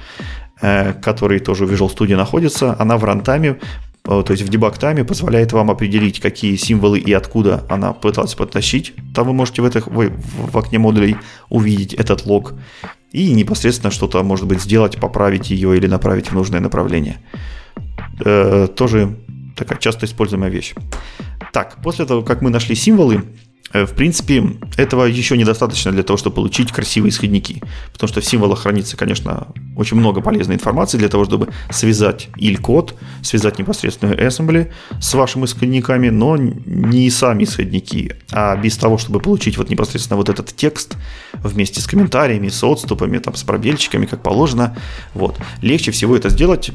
э, который тоже в Visual Studio находится. Она в рантайме то есть в debug тайме позволяет вам определить, какие символы и откуда она пыталась подтащить. Там вы можете в, этих, вы в окне модулей увидеть этот лог и непосредственно что-то, может быть, сделать, поправить ее или направить в нужное направление. Э, тоже такая часто используемая вещь. Так, после того, как мы нашли символы, Э, в принципе, этого еще недостаточно для того, чтобы получить красивые исходники. Потому что в символах хранится, конечно, очень много полезной информации для того, чтобы связать иль-код, связать непосредственную assembly с вашими исходниками, но не сами исходники, а без того, чтобы получить вот непосредственно вот этот текст вместе с комментариями, с отступами, там, с пробельчиками, как положено. Вот. Легче всего это сделать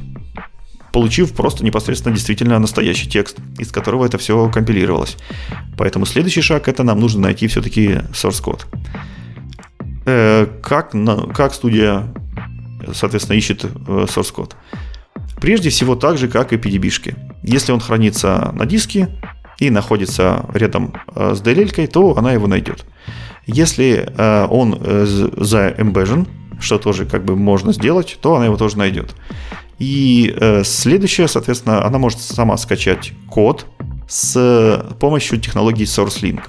получив просто непосредственно действительно настоящий текст, из которого это все компилировалось. Поэтому следующий шаг это нам нужно найти все-таки source код. Э, как, как студия, соответственно, ищет э, source код? Прежде всего так же, как и PDB-шки. Если он хранится на диске и находится рядом э, с DLL, то она его найдет. Если он заэмбежен, что тоже как бы можно сделать, то она его тоже найдет. И э, следующее, соответственно, она может сама скачать код с помощью технологии SourceLink.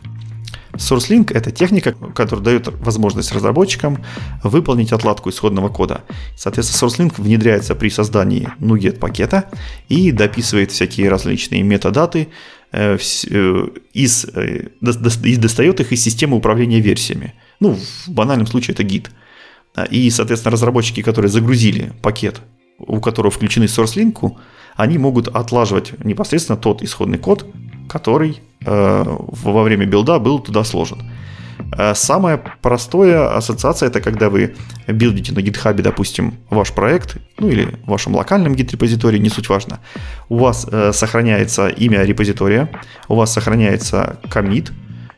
SourceLink — это техника, которая дает возможность разработчикам выполнить отладку исходного кода. Соответственно, SourceLink внедряется при создании NuGet пакета и дописывает всякие различные метадаты э, э, из, э, и достает их из системы управления версиями. Ну, в банальном случае это Git. И, соответственно, разработчики, которые загрузили пакет у которого включены SourceLink, они могут отлаживать непосредственно тот исходный код, который э, во время билда был туда сложен. Э, самая простая ассоциация это когда вы билдите на GitHub, допустим, ваш проект, ну или в вашем локальном гид-репозитории, не суть важно. У вас э, сохраняется имя репозитория, у вас сохраняется комит,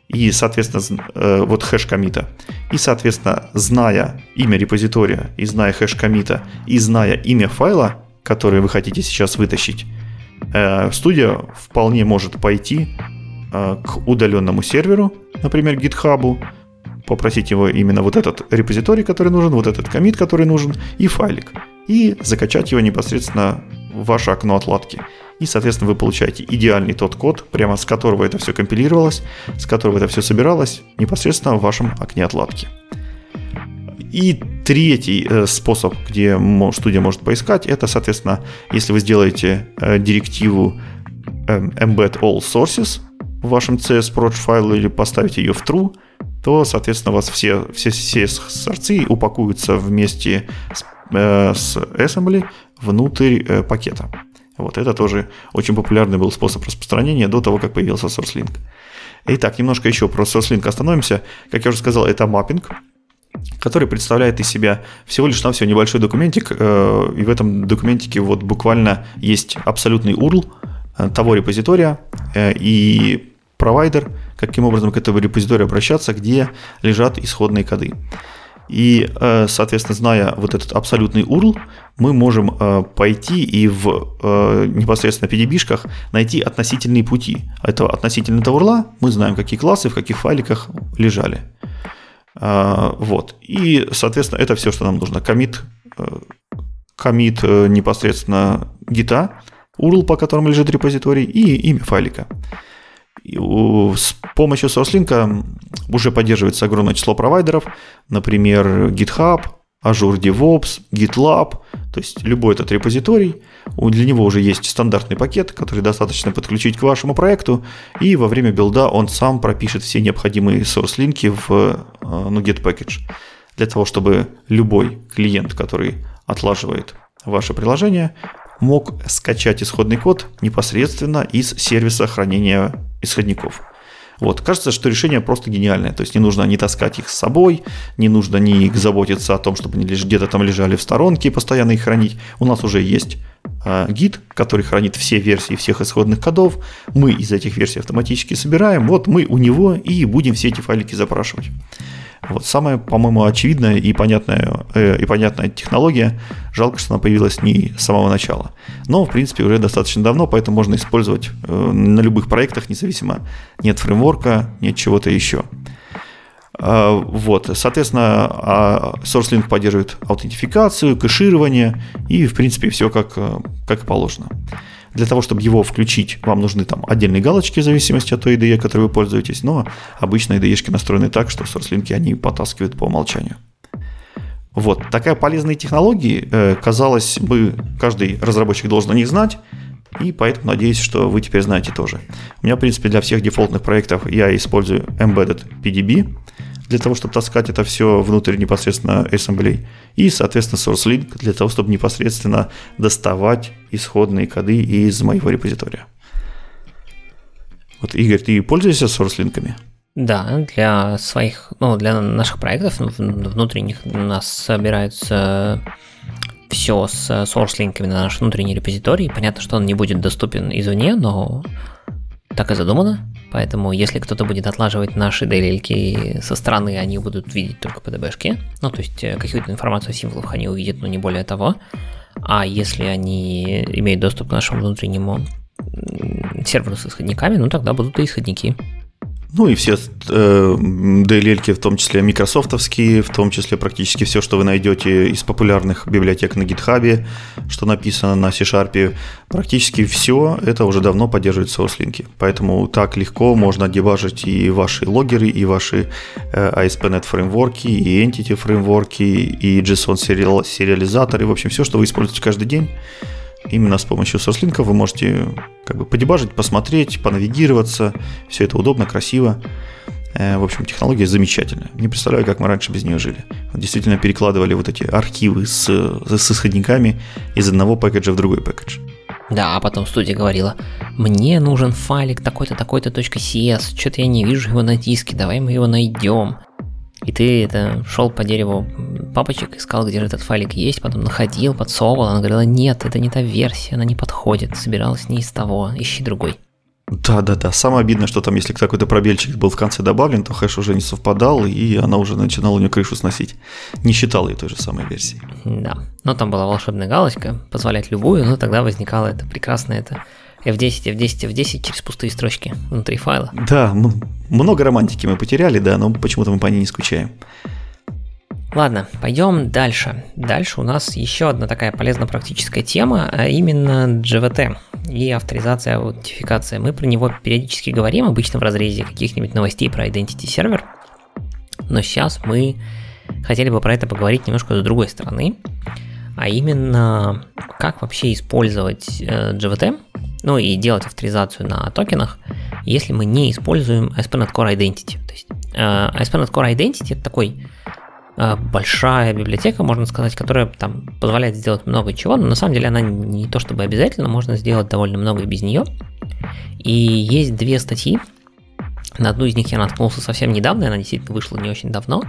и, соответственно, э, вот хэш комита. И, соответственно, зная имя репозитория, и зная хэш комита, и зная имя файла, который вы хотите сейчас вытащить, э, студия вполне может пойти э, к удаленному серверу, например, GitHub, попросить его именно вот этот репозиторий, который нужен, вот этот комит, который нужен, и файлик. И закачать его непосредственно ваше окно отладки и, соответственно, вы получаете идеальный тот код, прямо с которого это все компилировалось, с которого это все собиралось непосредственно в вашем окне отладки. И третий э, способ, где студия может поискать, это, соответственно, если вы сделаете э, директиву э, embed all sources в вашем CSProj файле или поставите ее в true, то, соответственно, у вас все, все, все сорцы упакуются вместе с, с assembly внутрь э, пакета. Вот это тоже очень популярный был способ распространения до того, как появился SourceLink. Итак, немножко еще про SourceLink остановимся. Как я уже сказал, это маппинг, который представляет из себя всего лишь навсего небольшой документик, э, и в этом документике вот буквально есть абсолютный URL э, того репозитория э, и провайдер, каким образом к этому репозиторию обращаться, где лежат исходные коды. И, э, соответственно, зная вот этот абсолютный URL, мы можем э, пойти и в э, непосредственно PDB-шках найти относительные пути. Этого относительно этого URL мы знаем, какие классы в каких файликах лежали. Вот. И, соответственно, это все, что нам нужно. Комит, комит непосредственно гита, URL, по которому лежит репозиторий, и имя файлика. С помощью SourceLink уже поддерживается огромное число провайдеров, например, GitHub, Azure DevOps, GitLab, то есть любой этот репозиторий. Для него уже есть стандартный пакет, который достаточно подключить к вашему проекту, и во время билда он сам пропишет все необходимые source-линки в э, NuGet Package. Для того, чтобы любой клиент, который отлаживает ваше приложение, мог скачать исходный код непосредственно из сервиса хранения исходников. Вот. Кажется, что решение просто гениальное. То есть не нужно не таскать их с собой, не нужно не заботиться о том, чтобы они где-то там лежали в сторонке и постоянно их хранить. У нас уже есть э, гид, который хранит все версии всех исходных кодов. Мы из этих версий автоматически собираем. Вот мы у него и будем все эти файлики запрашивать. Вот самая, по-моему, очевидная и понятная, э, и понятная технология. Жалко, что она появилась не с самого начала. Но, в принципе, уже достаточно давно, поэтому можно использовать э, на любых проектах, независимо нет фреймворка, нет чего-то еще. А, вот, соответственно, а, SourceLink поддерживает аутентификацию, кэширование и, в принципе, все как, э, как положено. Для того, чтобы его включить, вам нужны там отдельные галочки в зависимости от той IDE, которой вы пользуетесь, но обычно IDE настроены так, что SourceLink они потаскивают по умолчанию. Вот, такая полезная технология, э, казалось бы, каждый разработчик должен о них знать, и поэтому надеюсь, что вы теперь знаете тоже. У меня, в принципе, для всех дефолтных проектов я использую Embedded PDB, для того, чтобы таскать это все внутрь непосредственно ассемблей. И, соответственно, SourceLink для того, чтобы непосредственно доставать исходные коды из моего репозитория. Вот, Игорь, ты пользуешься SourceLink? Да, для своих, ну, для наших проектов внутренних у нас собираются все с source-линками на наш внутренний репозиторий. Понятно, что он не будет доступен извне, но так и задумано. Поэтому, если кто-то будет отлаживать наши DLL со стороны, они будут видеть только PDB-шки. Ну, то есть, э, какую-то информацию о символах они увидят, но не более того. А если они имеют доступ к нашему внутреннему серверу с исходниками, ну, тогда будут и исходники. Ну и все э, DLL, в том числе микрософтовские, в том числе практически все, что вы найдете из популярных библиотек на GitHub, что написано на C-Sharp, практически все это уже давно поддерживает SourceLink. Поэтому так легко можно дебажить и ваши логеры, и ваши э, ASP.NET фреймворки, и Entity фреймворки, и JSON сериализаторы, в общем, все, что вы используете каждый день Именно с помощью SourceLink вы можете как бы подебажить, посмотреть, понавигироваться. Все это удобно, красиво. Э, в общем, технология замечательная. Не представляю, как мы раньше без нее жили. Действительно перекладывали вот эти архивы с, с исходниками из одного пакеджа в другой пакетж. Да, а потом студия говорила, мне нужен файлик такой-то, такой-то .cs, что-то я не вижу его на диске, давай мы его найдем. И ты это шел по дереву папочек, искал, где же этот файлик есть, потом находил, подсовывал, она говорила, нет, это не та версия, она не подходит, собиралась не из того, ищи другой. Да, да, да. Самое обидное, что там, если какой-то пробельчик был в конце добавлен, то хэш уже не совпадал, и она уже начинала у нее крышу сносить. Не считала ее той же самой версии. Да. Но там была волшебная галочка, позволять любую, но тогда возникало это прекрасное это F10, F10, F10 через пустые строчки внутри файла. Да, много романтики мы потеряли, да, но почему-то мы по ней не скучаем. Ладно, пойдем дальше. Дальше у нас еще одна такая полезно-практическая тема, а именно GVT и авторизация, аутентификация. Мы про него периодически говорим, обычно в разрезе каких-нибудь новостей про Identity Server, но сейчас мы хотели бы про это поговорить немножко с другой стороны, а именно как вообще использовать э, GVT ну и делать авторизацию на токенах, если мы не используем ASP.NET Core Identity. То есть э, ASP.NET Core Identity это такой э, большая библиотека, можно сказать, которая там позволяет сделать много чего, но на самом деле она не то чтобы обязательно, можно сделать довольно много без нее. И есть две статьи, на одну из них я наткнулся совсем недавно, она действительно вышла не очень давно.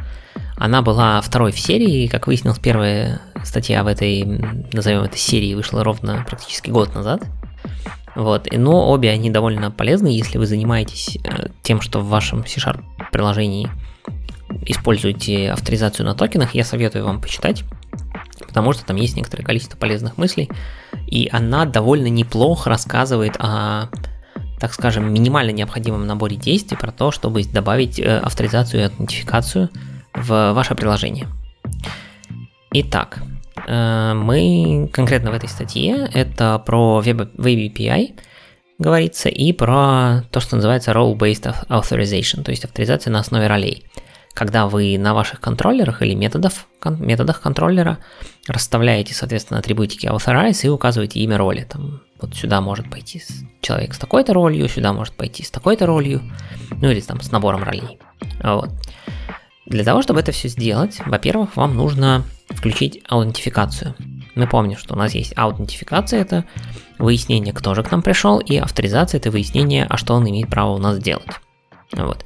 Она была второй в серии, как выяснилось, первая статья в этой, назовем это серии, вышла ровно практически год назад. Вот. Но обе они довольно полезны, если вы занимаетесь э, тем, что в вашем C-Sharp приложении используете авторизацию на токенах, я советую вам почитать, потому что там есть некоторое количество полезных мыслей, и она довольно неплохо рассказывает о, так скажем, минимально необходимом наборе действий про то, чтобы добавить э, авторизацию и аутентификацию в ваше приложение. Итак, мы конкретно в этой статье это про Web, Web API говорится и про то, что называется role-based authorization, то есть авторизация на основе ролей. Когда вы на ваших контроллерах или методов, методах контроллера расставляете, соответственно, атрибутики authorize и указываете имя роли. Там, вот сюда может пойти человек с такой-то ролью, сюда может пойти с такой-то ролью, ну или там с набором ролей. Вот. Для того, чтобы это все сделать, во-первых, вам нужно включить аутентификацию. Мы помним, что у нас есть аутентификация, это выяснение, кто же к нам пришел, и авторизация это выяснение, а что он имеет право у нас делать. Вот.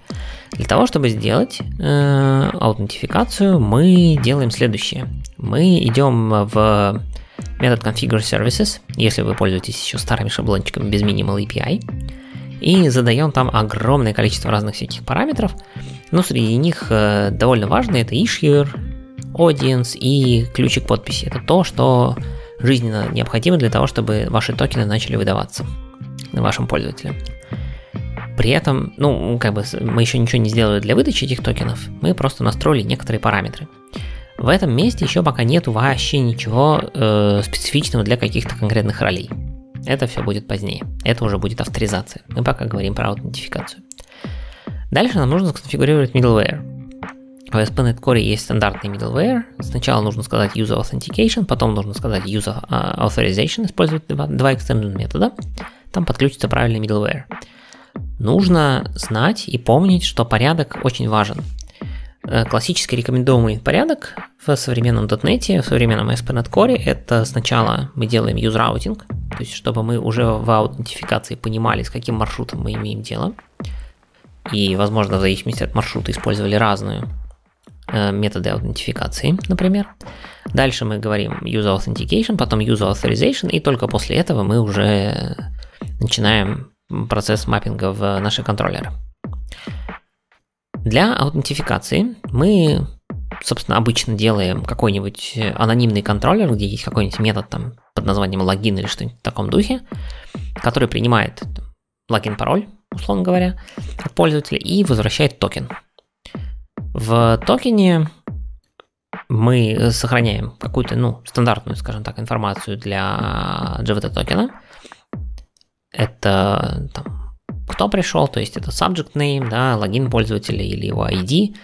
Для того, чтобы сделать э, аутентификацию, мы делаем следующее. Мы идем в метод configure services, если вы пользуетесь еще старыми шаблончиками без minimal API, и задаем там огромное количество разных всяких параметров, но среди них э, довольно важно это issuer, audience и ключик подписи. Это то, что жизненно необходимо для того, чтобы ваши токены начали выдаваться вашим пользователям. При этом, ну, как бы мы еще ничего не сделали для выдачи этих токенов, мы просто настроили некоторые параметры. В этом месте еще пока нет вообще ничего э, специфичного для каких-то конкретных ролей. Это все будет позднее. Это уже будет авторизация. Мы пока говорим про аутентификацию. Дальше нам нужно сконфигурировать middleware. В ASP.NET Core есть стандартный middleware. Сначала нужно сказать user authentication, потом нужно сказать user а, authorization, использовать два, два extension метода. Там подключится правильный middleware. Нужно знать и помнить, что порядок очень важен. Э, классический рекомендуемый порядок в современном .NET, в современном ASP.NET Core это сначала мы делаем use routing, то есть чтобы мы уже в аутентификации понимали, с каким маршрутом мы имеем дело. И, возможно, в зависимости от маршрута использовали разные э, методы аутентификации, например. Дальше мы говорим user authentication, потом user authorization, и только после этого мы уже начинаем процесс маппинга в наши контроллеры. Для аутентификации мы, собственно, обычно делаем какой-нибудь анонимный контроллер, где есть какой-нибудь метод там под названием логин или что-нибудь в таком духе, который принимает логин-пароль, условно говоря, от пользователя и возвращает токен. В токене мы сохраняем какую-то, ну, стандартную, скажем так, информацию для JVT токена. Это там, кто пришел, то есть это subject name, да, логин пользователя или его ID,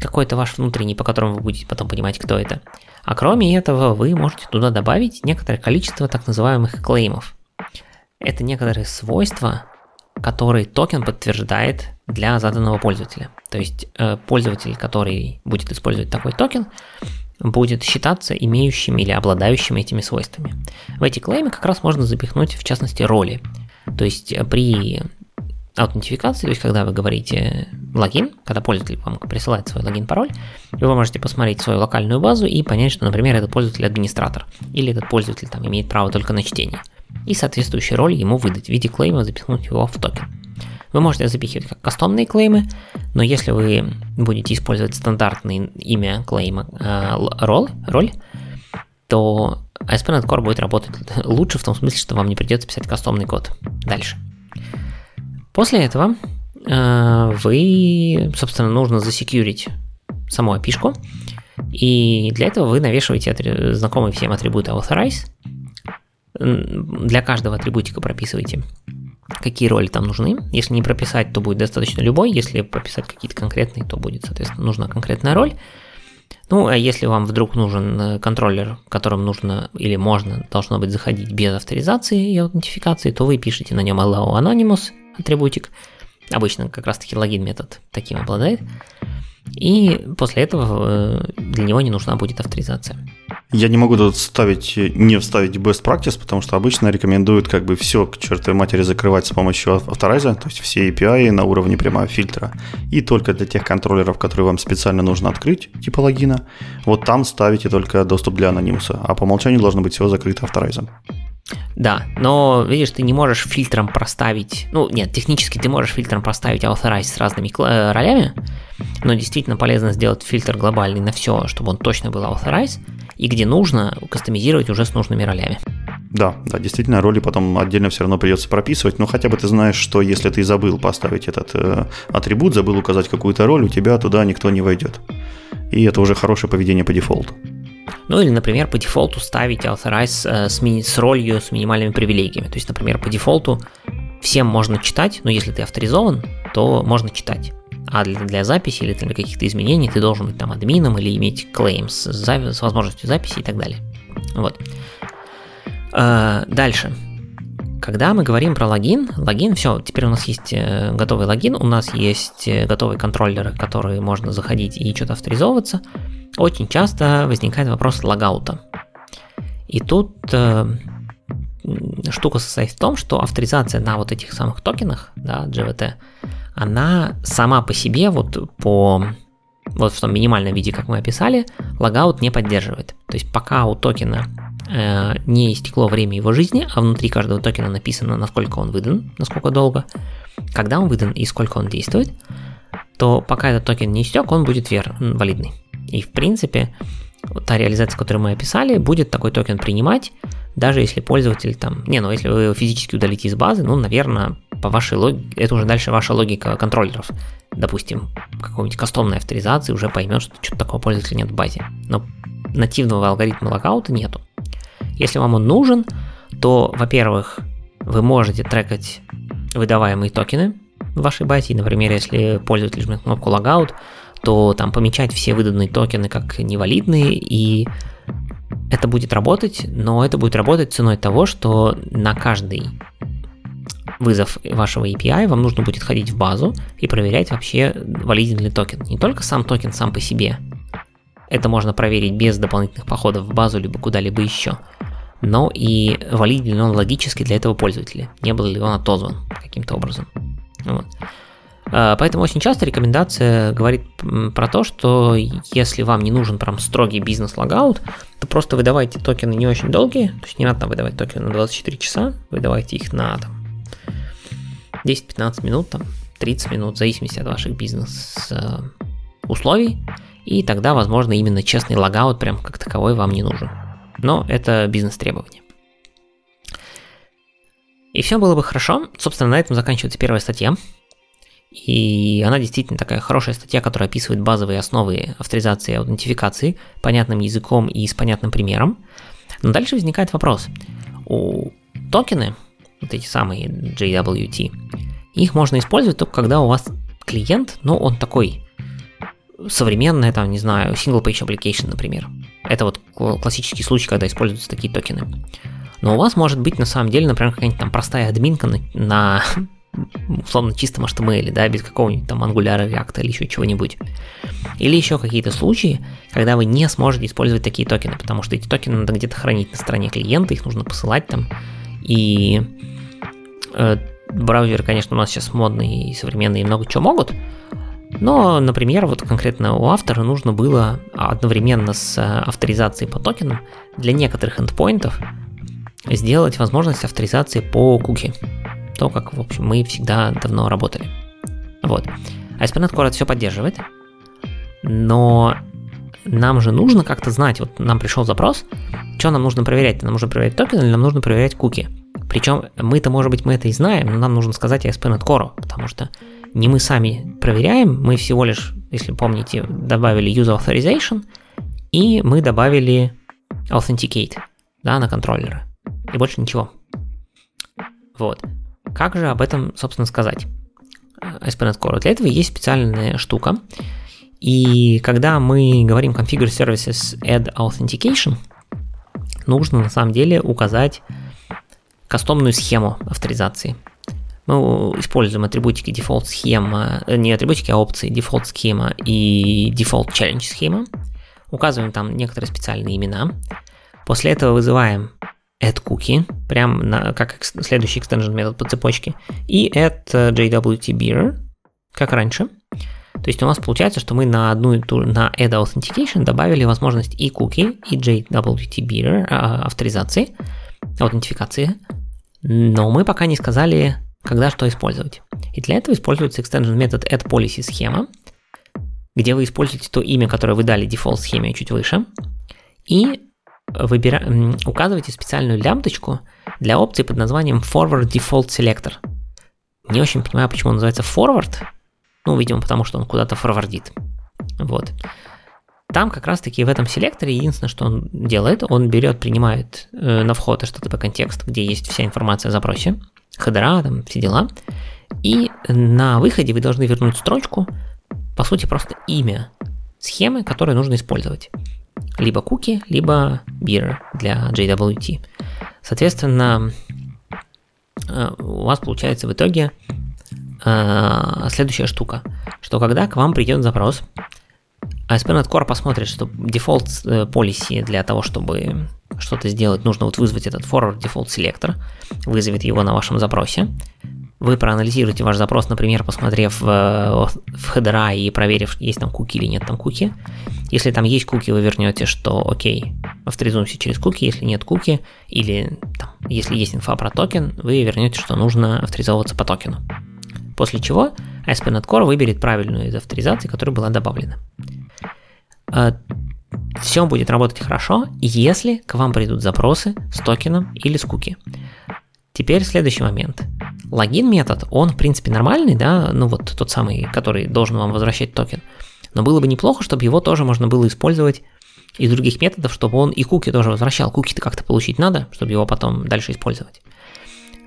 какой-то ваш внутренний, по которому вы будете потом понимать, кто это. А кроме этого, вы можете туда добавить некоторое количество так называемых claim'ов. Это некоторые свойства, которые токен подтверждает для заданного пользователя. То есть э, пользователь, который будет использовать такой токен, будет считаться имеющим или обладающим этими свойствами. В эти клеймы как раз можно запихнуть, в частности, роли. То есть э, при аутентификации, то есть когда вы говорите логин, когда пользователь вам присылает свой логин-пароль, вы можете посмотреть свою локальную базу и понять, что, например, этот пользователь администратор, или этот пользователь там имеет право только на чтение, и соответствующую роль ему выдать в виде клейма, запихнуть его в токен. Вы можете запихивать как кастомные клеймы, но если вы будете использовать стандартное имя клейма э, роль, роль, то ASP.NET Core будет работать лучше в том смысле, что вам не придется писать кастомный код. Дальше. После этого э, вы, собственно, нужно засекьюрить саму api и для этого вы навешиваете атри- знакомый всем атрибут authorize. Для каждого атрибутика прописываете, какие роли там нужны. Если не прописать, то будет достаточно любой. Если прописать какие-то конкретные, то будет, соответственно, нужна конкретная роль. Ну, а если вам вдруг нужен э, контроллер, которым нужно или можно, должно быть заходить без авторизации и аутентификации, то вы пишете на нем allow anonymous атрибутик. Обычно как раз таки логин метод таким обладает. И после этого э, для него не нужна будет авторизация. Я не могу тут ставить, не вставить best practice, потому что обычно рекомендуют как бы все к чертовой матери закрывать с помощью авторайза, то есть все API на уровне прямого фильтра. И только для тех контроллеров, которые вам специально нужно открыть, типа логина, вот там ставите только доступ для анонимуса, а по умолчанию должно быть все закрыто авторайзом. Да, но видишь, ты не можешь фильтром проставить, ну нет, технически ты можешь фильтром проставить authorize с разными э, ролями, но действительно полезно сделать фильтр глобальный на все, чтобы он точно был authorize, и где нужно, кастомизировать уже с нужными ролями. Да, да, действительно, роли потом отдельно все равно придется прописывать, но хотя бы ты знаешь, что если ты забыл поставить этот э, атрибут, забыл указать какую-то роль, у тебя туда никто не войдет. И это уже хорошее поведение по дефолту. Ну или, например, по дефолту ставить authorize э, с, мини- с ролью с минимальными привилегиями. То есть, например, по дефолту всем можно читать, но если ты авторизован, то можно читать. А для, для записи или для каких-то изменений ты должен быть там админом или иметь клейм с, с возможностью записи и так далее. Вот. А, дальше. Когда мы говорим про логин, логин, все, теперь у нас есть э, готовый логин, у нас есть э, готовые контроллеры, которые можно заходить и что-то авторизовываться очень часто возникает вопрос логаута. И тут э, штука состоит в том, что авторизация на вот этих самых токенах, да, GVT, она сама по себе вот по вот в том минимальном виде, как мы описали, логаут не поддерживает. То есть пока у токена не истекло время его жизни, а внутри каждого токена написано, насколько он выдан, насколько долго, когда он выдан и сколько он действует, то пока этот токен не истек, он будет вер, валидный. И в принципе, та реализация, которую мы описали, будет такой токен принимать, даже если пользователь там... Не, ну если вы его физически удалите из базы, ну, наверное, по вашей логике, это уже дальше ваша логика контроллеров. Допустим, какой-нибудь кастомной авторизации уже поймет, что что-то такого пользователя нет в базе. Но нативного алгоритма logout'а нету. Если вам он нужен, то, во-первых, вы можете track'ать выдаваемые токены в вашей базе. Например, если пользователь жмет кнопку Logout, то там помечать все выданные токены как невалидные, и это будет работать, но это будет работать ценой того, что на каждый вызов вашего API вам нужно будет ходить в базу и проверять вообще валиден ли токен. Не только сам токен сам по себе, это можно проверить без дополнительных походов в базу либо куда-либо еще, но и валиден ли он логически для этого пользователя, не был ли он отозван каким-то образом. Вот. А, поэтому очень часто рекомендация говорит про то, что если вам не нужен прям строгий бизнес-логаут, то просто выдавайте токены не очень долгие, то есть не надо там выдавать токены на 24 часа, выдавайте их на там, 10-15 минут, там, 30 минут, в зависимости от ваших бизнес-условий, и тогда, возможно, именно честный логаут прям как таковой вам не нужен. Но это бизнес-требование. И все было бы хорошо. Собственно, на этом заканчивается первая статья. И она действительно такая хорошая статья, которая описывает базовые основы авторизации и аутентификации понятным языком и с понятным примером. Но дальше возникает вопрос. У токены, вот эти самые JWT, их можно использовать только когда у вас клиент, ну, он такой современный, там, не знаю, single page application, например. Это вот классический случай, когда используются такие токены. Но у вас может быть на самом деле, например, какая-нибудь там простая админка на, на условно чистом HTML, да, без какого-нибудь там Angular, React или еще чего-нибудь. Или еще какие-то случаи, когда вы не сможете использовать такие токены, потому что эти токены надо где-то хранить на стороне клиента, их нужно посылать там. И э, браузеры, конечно, у нас сейчас модные и современные, и много чего могут, но, например, вот конкретно у автора нужно было одновременно с авторизацией по токенам для некоторых эндпоинтов сделать возможность авторизации по куки то, как, в общем, мы всегда давно работали. Вот. ASP.NET Core это все поддерживает, но нам же нужно как-то знать, вот нам пришел запрос, что нам нужно проверять? Нам нужно проверять токен или нам нужно проверять куки? Причем мы-то, может быть, мы это и знаем, но нам нужно сказать ASP.NET Core, потому что не мы сами проверяем, мы всего лишь, если помните, добавили User Authorization, и мы добавили Authenticate, да, на контроллеры. И больше ничего. Вот. Как же об этом, собственно, сказать? ASP.NET Core. Для этого есть специальная штука. И когда мы говорим Configure Services Add Authentication, нужно на самом деле указать кастомную схему авторизации. Мы используем атрибутики default схема, э, не атрибутики, а опции default схема и default challenge схема. Указываем там некоторые специальные имена. После этого вызываем add cookie, прям на, как следующий extension метод по цепочке, и add э, JWT как раньше. То есть у нас получается, что мы на одну и ту, на add authentication добавили возможность и cookie, и JWT а, авторизации, аутентификации, но мы пока не сказали, когда что использовать. И для этого используется extension метод add policy схема, где вы используете то имя, которое вы дали default схеме чуть выше, и выбира... указывайте специальную лямпточку для опции под названием Forward Default Selector. Не очень понимаю, почему он называется Forward. Ну, видимо, потому что он куда-то forward'ит. Вот. Там как раз-таки в этом селекторе единственное, что он делает, он берет, принимает э, на вход HTTP контекст, где есть вся информация о запросе, header'а, там все дела, и на выходе вы должны вернуть строчку, по сути, просто имя схемы, которую нужно использовать. Либо куки, либо bearer для JWT. Соответственно, э, у вас получается в итоге э, следующая штука, что когда к вам придет запрос, ASP.NET Core посмотрит, что дефолт э, policy для того, чтобы что-то сделать, нужно вот вызвать этот forward default selector, вызовет его на вашем запросе, вы проанализируете ваш запрос, например, посмотрев в, в header'а и проверив, есть там куки или нет там куки. Если там есть куки, вы вернете, что окей, авторизуемся через куки, если нет куки, или там, если есть инфа про токен, вы вернете, что нужно авторизовываться по токену. После чего ASP.NET Core выберет правильную из авторизаций, которая была добавлена. Все будет работать хорошо, если к вам придут запросы с токеном или с куки. Теперь следующий момент. Логин метод, он в принципе нормальный, да, ну вот тот самый, который должен вам возвращать токен. Но было бы неплохо, чтобы его тоже можно было использовать из других методов, чтобы он и куки тоже возвращал. Куки-то как-то получить надо, чтобы его потом дальше использовать.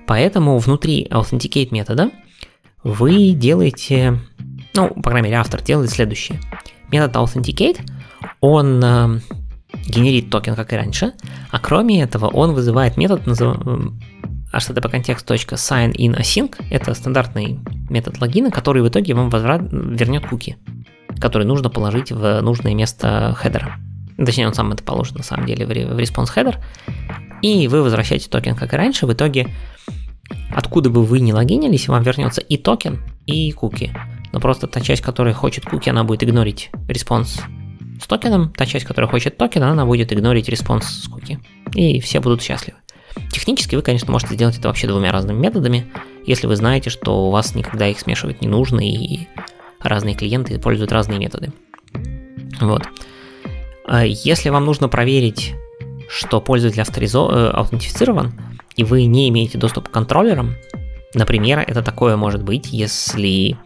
Поэтому внутри authenticate метода вы делаете, ну, по крайней мере, автор делает следующее. Метод authenticate, он э, генерит токен, как и раньше, а кроме этого он вызывает метод, назыв... http-context.sign-in-async, это стандартный метод логина, который в итоге вам возврат... вернет куки, которые нужно положить в нужное место header'а. Точнее, он сам это положит на самом деле в response header. И вы возвращаете токен, как и раньше. В итоге, откуда бы вы не логинились, вам вернется и токен, и куки. Но просто та часть, которая хочет куки, она будет игнорить response с токеном, та часть, которая хочет токен, она будет игнорить response с куки. И все будут счастливы. Технически вы, конечно, можете сделать это вообще двумя разными методами, если вы знаете, что у вас никогда их смешивать не нужно, и разные клиенты используют разные методы. Вот. А если вам нужно проверить, что пользователь авторизо... Э, аутентифицирован, и вы не имеете доступ к контроллерам, например, это такое может быть, если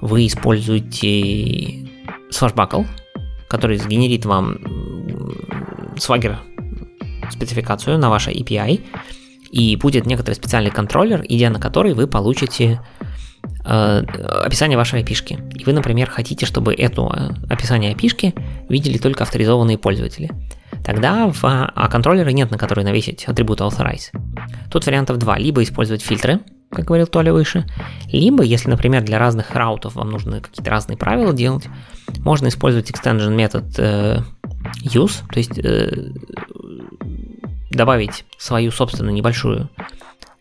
вы используете Swashbuckle, который сгенерит вам Swagger спецификацию на ваше API, и будет некоторый специальный контроллер, идя на который вы получите э, описание вашей API. И вы, например, хотите, чтобы это э, описание API видели только авторизованные пользователи. Тогда в а контроллера нет, на который навесить атрибут authorize. Тут вариантов два. Либо использовать фильтры, как говорил Толя выше, либо, если, например, для разных раутов вам нужны какие-то разные правила делать, можно использовать extension метод э, use, то есть э, добавить свою собственную небольшую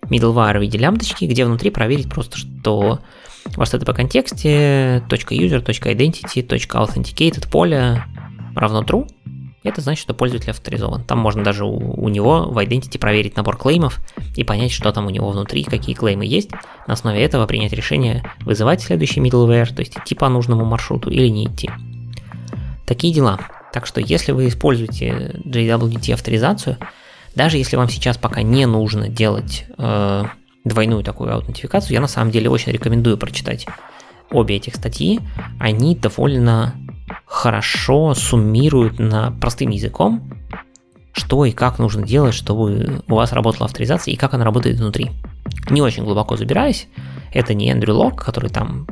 middleware в виде лямбдочки, где внутри проверить просто, что ваш это по контексте .user, .identity, .authenticated поле равно true, это значит, что пользователь авторизован. Там можно даже у, у него в Identity проверить набор клеймов и понять, что там у него внутри, какие клеймы есть. На основе этого принять решение, вызывать следующий middleware, то есть идти по нужному маршруту или не идти. Такие дела. Так что если вы используете JWT авторизацию, даже если вам сейчас пока не нужно делать э, двойную такую аутентификацию, я на самом деле очень рекомендую прочитать обе этих статьи. Они довольно хорошо суммируют на простым языком, что и как нужно делать, чтобы у вас работала авторизация и как она работает внутри. Не очень глубоко забираясь, это не Эндрю Лок, который там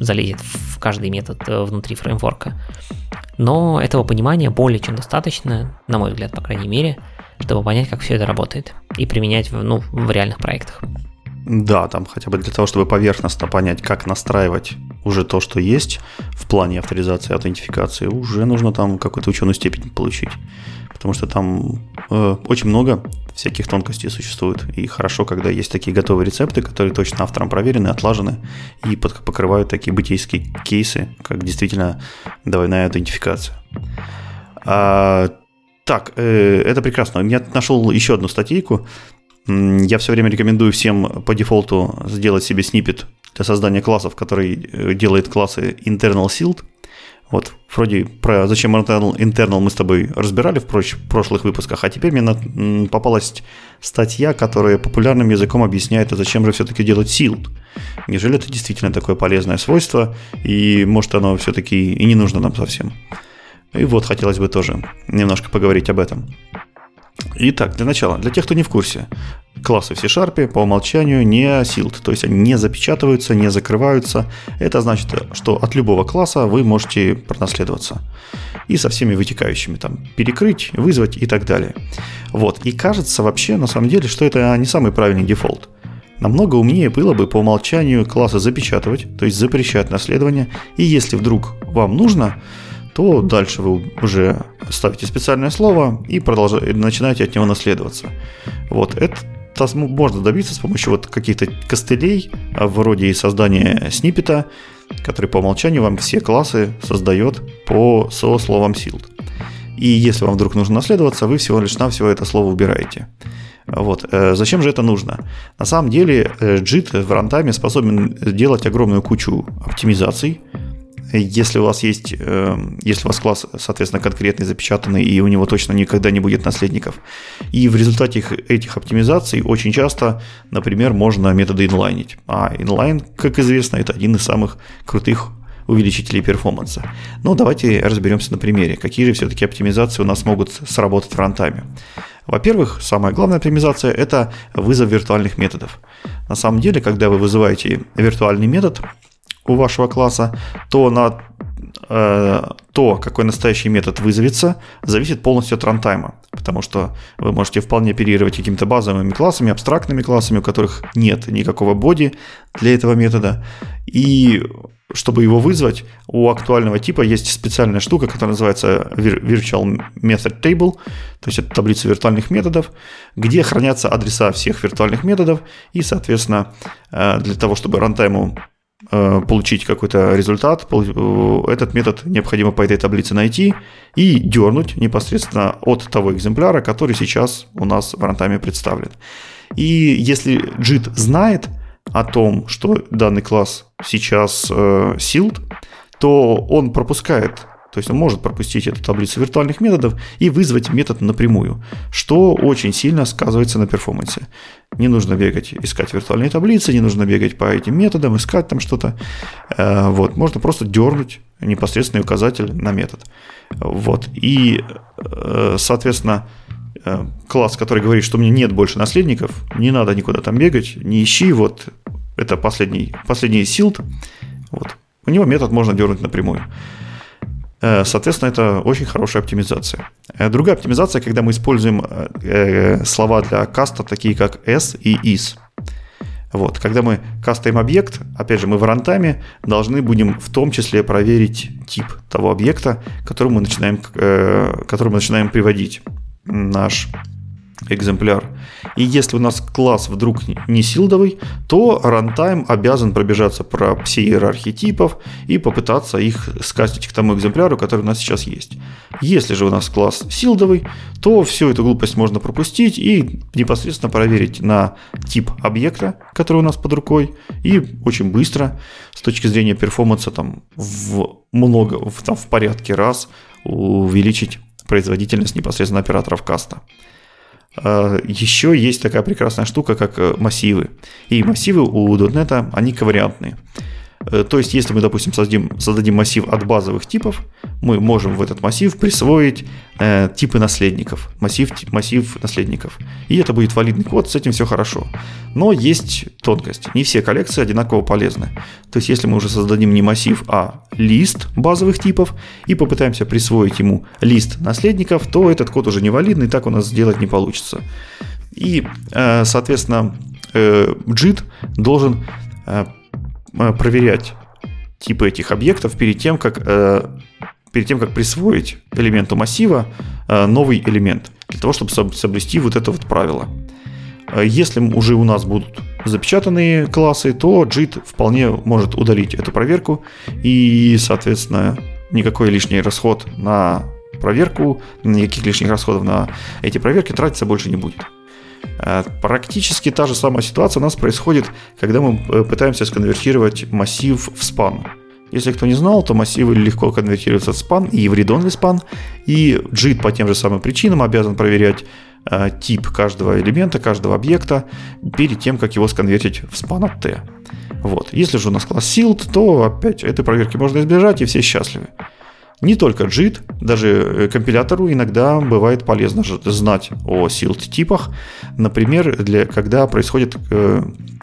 залезет в каждый метод э, внутри фреймворка, но этого понимания более чем достаточно, на мой взгляд, по крайней мере, чтобы понять, как все это работает и применять в, ну, в реальных проектах. Да, там хотя бы для того, чтобы поверхностно понять, как настраивать уже то, что есть в плане авторизации, аутентификации, уже нужно там какую-то ученую степень получить. Потому что там э, очень много всяких тонкостей существует. И хорошо, когда есть такие готовые рецепты, которые точно автором проверены, отлажены и под, покрывают такие бытийские кейсы, как действительно двойная аутентификация. А, так, э, это прекрасно. Я нашел еще одну статейку я все время рекомендую всем по дефолту сделать себе снипет для создания классов, который э, делает классы internal sealed. Вот, вроде про зачем internal, internal мы с тобой разбирали в проч, прошлых выпусках, а теперь мне на, попалась статья, которая популярным языком объясняет, а зачем же все-таки делать sealed. Неужели это действительно такое полезное свойство, и может оно все-таки и не нужно нам совсем. И вот хотелось бы тоже немножко поговорить об этом. Итак, для начала, для тех, кто не в курсе, классы в C-Sharp по умолчанию не sealed, то есть они не запечатываются, не закрываются. Это значит, что от любого класса вы можете пронаследоваться. И со всеми вытекающими, там, перекрыть, вызвать и так далее. Вот, и кажется вообще, на самом деле, что это не самый правильный дефолт. Намного умнее было бы по умолчанию классы запечатывать, то есть запрещать наследование, и если вдруг вам нужно, то дальше вы уже ставите специальное слово и продолжаете, начинаете от него наследоваться. Вот это можно добиться с помощью вот каких-то костылей, а, вроде создания сниппета, который по умолчанию вам все классы создает по со словом sealed. И если вам вдруг нужно наследоваться, вы всего лишь навсего это слово убираете. Вот. Э, зачем же это нужно? На самом деле JIT э, в рантайме способен делать огромную кучу оптимизаций, если у вас есть, эм, если у вас класс, соответственно, конкретный, запечатанный, и у него точно никогда не будет наследников. И в результате этих оптимизаций очень часто, например, можно методы инлайнить. А инлайн, как известно, это один из самых крутых увеличителей перформанса. Но давайте разберемся на примере, какие же все-таки оптимизации у нас могут сработать в рантайме. Во-первых, самая главная оптимизация – это вызов виртуальных методов. На самом деле, когда вы вызываете виртуальный метод у вашего класса, то на э, то, какой настоящий метод вызовется, зависит полностью от рантайма. Потому что вы можете вполне оперировать какими-то базовыми классами, абстрактными классами, у которых нет никакого боди для этого метода. И чтобы его вызвать, у актуального типа есть специальная штука, которая называется Virtual Method Table, то есть это таблица виртуальных методов, где хранятся адреса всех виртуальных методов, и, соответственно, э, для того, чтобы рантайму получить какой-то результат, э, этот метод необходимо по этой таблице найти и дернуть непосредственно от того экземпляра, который сейчас у нас в рантайме представлен. И если JIT знает, о том, что данный класс сейчас э, sealed, то он пропускает, то есть он может пропустить эту таблицу виртуальных методов и вызвать метод напрямую, что очень сильно сказывается на перформансе. Не нужно бегать, искать виртуальные таблицы, не нужно бегать по этим методам, искать там что-то. Э, вот, можно просто дернуть непосредственный указатель на метод. Вот, и, э, соответственно, Э, класс, который говорит, что у меня нет больше наследников, не надо никуда там бегать, не ищи, вот это последний, последний силд, вот, у него метод можно дернуть напрямую. Э, соответственно, это очень хорошая оптимизация. Э, другая оптимизация, когда мы используем слова для каста, такие как s и is. Вот. Когда мы кастаем объект, опять же, мы в рантайме должны будем в том числе проверить тип того объекта, который мы начинаем, который мы начинаем приводить наш экземпляр. И если у нас класс вдруг не силдовый, то рантайм обязан пробежаться про все иерархии типов и попытаться их скастить к тому экземпляру, который у нас сейчас есть. Если же у нас класс силдовый, то всю эту глупость можно пропустить и непосредственно проверить на тип объекта, который у нас под рукой, и очень быстро с точки зрения перформанса там в много, в, там, в порядке раз увеличить производительность непосредственно операторов каста. А, Еще есть такая прекрасная штука, как э, массивы. И массивы у .NET, они ковариантные. Э, то есть, если мы, допустим, создадим, создадим массив от базовых типов, мы можем в этот массив присвоить э, типы наследников, массив, массив наследников. И это будет валидный код, с этим все хорошо. Но есть тонкость. Не все коллекции одинаково полезны. То есть, если мы уже создадим не массив, а лист базовых типов и попытаемся присвоить ему лист наследников, то этот код уже не валидный, так у нас сделать не получится. И, э, соответственно, э, JIT должен э, проверять типы этих объектов перед тем, как, э, перед тем, как присвоить элементу массива э, новый элемент, для того, чтобы соблюсти вот это вот правило. Если уже у нас будут запечатанные классы, то JIT вполне может удалить эту проверку и, соответственно, никакой лишний расход на проверку, никаких лишних расходов на эти проверки тратиться больше не будет. Э, практически та же самая ситуация у нас происходит, когда мы э, пытаемся сконвертировать массив в спан. Если кто не знал, то массивы легко конвертируются в спан и в read-only span, и JIT по тем же самым причинам обязан проверять э, тип каждого элемента, каждого объекта перед тем, как его сконвертить в span от T. Вот. Если же у нас класс sealed, то опять этой проверки можно избежать, и все счастливы. Не только JIT, даже э, компилятору иногда бывает полезно знать о sealed типах, например, для, когда происходят э,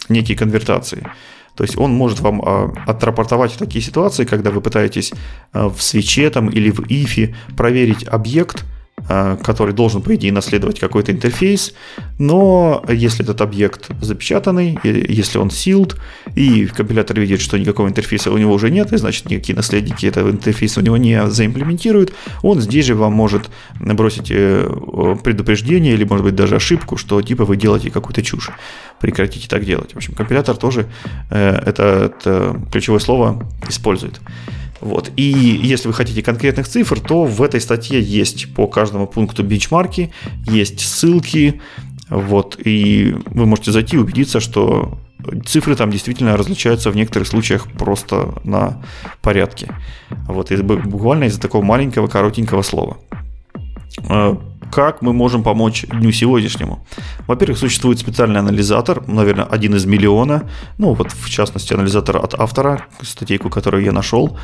некие конвертации. То есть он может вам э, отрапортовать такие ситуации, когда вы пытаетесь э, в свече там, или в ифе проверить объект, который должен, по идее, наследовать какой-то интерфейс, но если этот объект запечатанный, если он sealed, и компилятор видит, что никакого интерфейса у него уже нет, и значит никакие наследники этого интерфейса у него не заимплементируют, он здесь же вам может бросить э, предупреждение или, может быть, даже ошибку, что типа вы делаете какую-то чушь. Прекратите так делать. В общем, компилятор тоже э, это, это ключевое слово использует. Вот. И если вы хотите конкретных цифр, то в этой статье есть по каждому пункту бенчмарки, есть ссылки, вот, и вы можете зайти и убедиться, что цифры там действительно различаются в некоторых случаях просто на порядке. Вот, и буквально из-за такого маленького, коротенького слова. Как мы можем помочь дню сегодняшнему? Во-первых, существует специальный анализатор, наверное, один из миллиона. Ну, вот в частности, анализатор от автора, статейку, которую я нашел.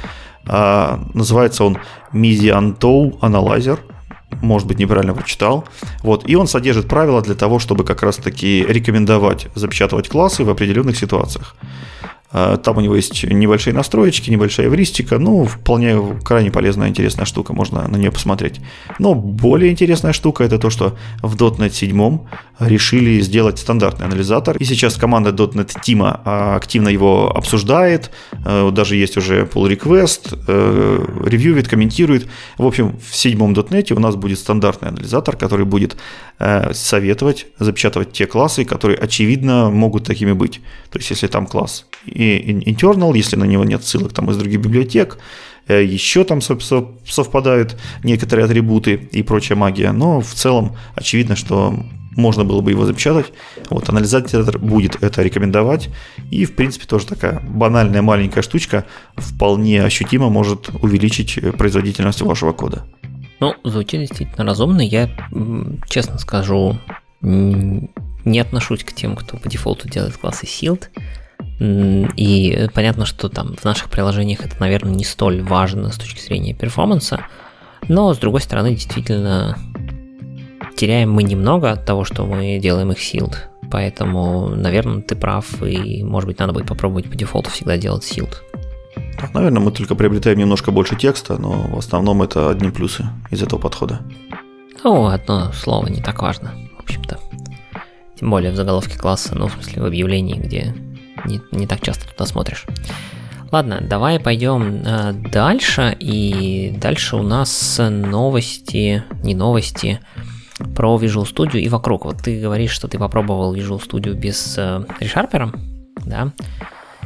А, называется он Miziantow Analyzer может быть, неправильно прочитал. Вот, и он содержит правила для того, чтобы как раз-таки рекомендовать запечатывать классы в определенных ситуациях. А, там у него есть небольшие настроечки, небольшая эвристика, ну, вполне крайне полезная, интересная штука, можно на нее посмотреть. Но более интересная штука это то, что в .NET 7 решили сделать стандартный анализатор, и сейчас команда .NET Team а, активно его обсуждает, а, даже есть уже pull request, ревьюет, комментирует. В общем, в седьмом .NET у нас будет стандартный анализатор, который будет советовать запечатывать те классы, которые, очевидно, могут такими быть. То есть, если там класс internal, если на него нет ссылок там из других библиотек, э, еще там совпадают некоторые атрибуты и прочая магия, но в целом очевидно, что можно было бы его запечатать. Вот, анализатор будет это рекомендовать. И, в принципе, тоже такая банальная маленькая штучка вполне ощутимо может увеличить производительность вашего кода. Ну, звучит действительно разумно. Я, честно скажу, не отношусь к тем, кто по дефолту делает классы Sealed. И понятно, что там в наших приложениях это, наверное, не столь важно с точки зрения перформанса, но с другой стороны, действительно, теряем мы немного от того, что мы делаем их sealed. Поэтому, наверное, ты прав, и, может быть, надо будет попробовать по дефолту всегда делать sealed. Наверное, мы только приобретаем немножко больше текста, но в основном это одни плюсы из этого подхода. Ну, одно слово не так важно, в общем-то. Тем более в заголовке класса, ну, в смысле, в объявлении, где не, не так часто туда смотришь. Ладно, давай пойдем э, дальше. И дальше у нас новости, не новости, про Visual Studio и вокруг. Вот ты говоришь, что ты попробовал Visual Studio без э, ReSharper, да?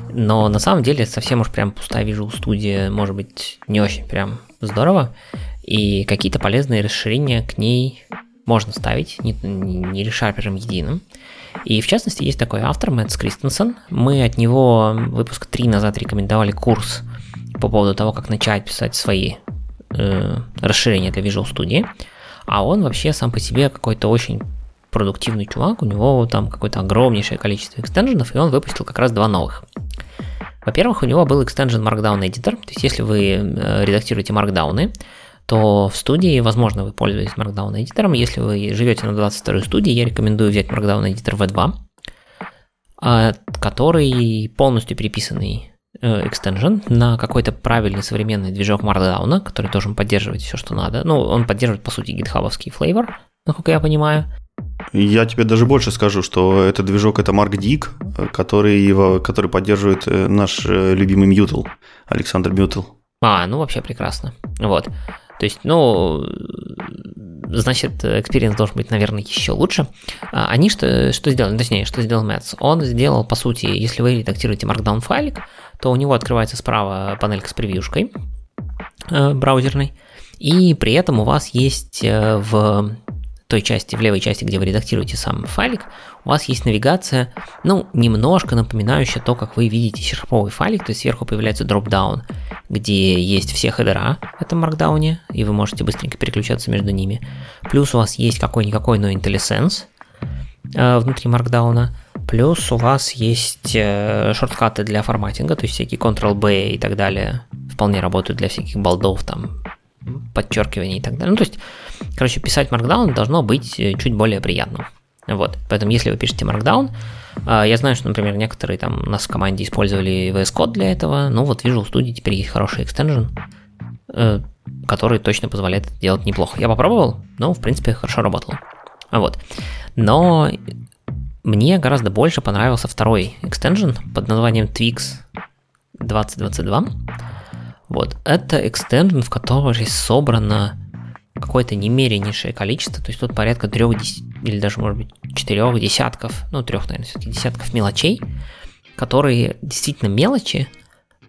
Но на самом деле совсем уж прям пустая Visual Studio может быть не очень прям здорово. И какие-то полезные расширения к ней можно ставить, не, не ReSharper единым. И в частности есть такой автор, Мэтт Кристенсен. Мы от него выпуск 3 назад рекомендовали курс по поводу того, как начать писать свои э, расширения для Visual Studio. А он вообще сам по себе какой-то очень продуктивный чувак, у него там какое-то огромнейшее количество экстенженов, и он выпустил как раз два новых. Во-первых, у него был экстенжен Markdown Editor, то есть если вы э, редактируете маркдауны, то в студии, возможно, вы пользуетесь Markdown эдитором. Если вы живете на 22 студии, я рекомендую взять Markdown эдитор V2, а, который полностью переписанный э, экстенжен на какой-то правильный современный движок Markdown, который тоже поддерживает все, что надо. Ну, он поддерживает, по сути, гитхабовский флейвор, насколько я понимаю. Я тебе даже больше скажу, что этот движок это MarkDig, который, его, который поддерживает э, наш э, любимый Мьютл, Александр Мьютл. А, ну вообще прекрасно. Вот. То есть, ну, значит, experience должен быть, наверное, еще лучше. А они что, что сделали? Точнее, что сделал Mets? Он сделал, по сути, если вы редактируете Markdown файлик, то у него открывается справа панелька с превьюшкой э, браузерной, и при этом у вас есть э, в той части, в левой части, где вы редактируете сам файлик, у вас есть навигация, ну, немножко напоминающая то, как вы видите серповый файлик, то есть сверху появляется dropdown, где есть все header'а в этом markdown'е, и вы можете быстренько переключаться между ними. Плюс у вас есть какой-никакой, но IntelliSense э, внутри markdown'а. Плюс у вас есть э, shortcut'ы для formatting'а, то есть всякие Ctrl-B и так далее вполне работают для всяких bold'ов, там, подчеркиваний и так далее. Ну, то есть, короче, писать Markdown должно быть э, чуть более приятным. Вот, поэтому если вы пишете Markdown, а, я знаю, что, например, некоторые там у нас в команде использовали VS Code для этого, ну вот Visual Studio теперь есть хороший экстенжен, э, который точно позволяет это делать неплохо. Я попробовал, но, в принципе, хорошо работало. Вот. Но мне гораздо больше понравился второй экстенжен под названием Twix 2022. Вот, это экстенжен, в котором собрано какое-то немереннейшее количество, то есть тут порядка трех или даже, может быть, четырех десятков, ну, трех, наверное, все-таки десятков мелочей, которые действительно мелочи,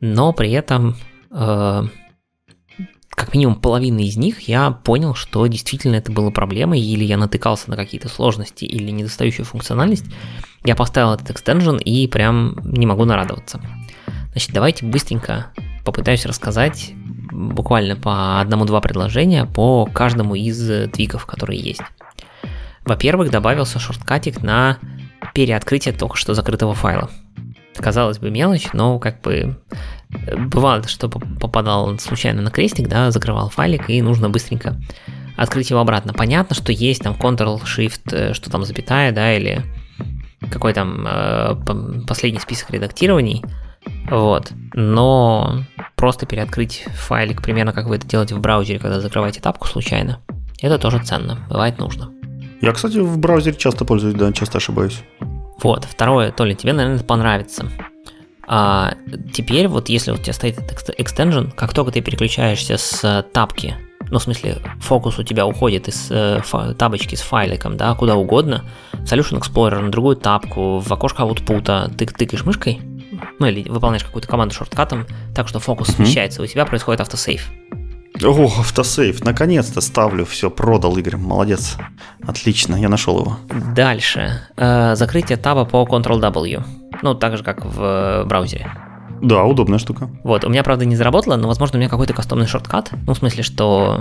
но при этом э, как минимум половина из них я понял, что действительно это было проблемой, или я натыкался на какие-то сложности или недостающую функциональность. Я поставил этот экстенжен и прям не могу нарадоваться. Значит, давайте быстренько попытаюсь рассказать буквально по одному-два предложения по каждому из твиков, которые есть. Во-первых, добавился шорткатик на переоткрытие только что закрытого файла. Казалось бы, мелочь, но как бы э, бывало, что попадал случайно на крестик, да, закрывал файлик, и нужно быстренько открыть его обратно. Понятно, что есть там Ctrl-Shift, э, что там запятая, да, или какой там э, последний список редактирований, вот. Но просто переоткрыть файлик, примерно как вы это делаете в браузере, когда закрываете тапку случайно, это тоже ценно, бывает нужно. Я, кстати, в браузере часто пользуюсь, да, часто ошибаюсь. Вот, второе, Толя, тебе, наверное, это понравится. А теперь вот если у тебя стоит этот extension, как только ты переключаешься с тапки, ну, в смысле, фокус у тебя уходит из э, табочки с файликом, да, куда угодно, в Solution Explorer на другую тапку, в окошко output, ты тыкаешь мышкой, ну, или выполняешь какую-то команду шорткатом, так что фокус mm-hmm. смещается, у тебя происходит автосейв. О, автосейв, наконец-то ставлю, все, продал Игорь, молодец. Отлично, я нашел его. Дальше. Э, закрытие таба по Ctrl-W. Ну, так же, как в э, браузере. Да, удобная штука. Вот, у меня, правда, не заработало, но, возможно, у меня какой-то кастомный шорткат. Ну, в смысле, что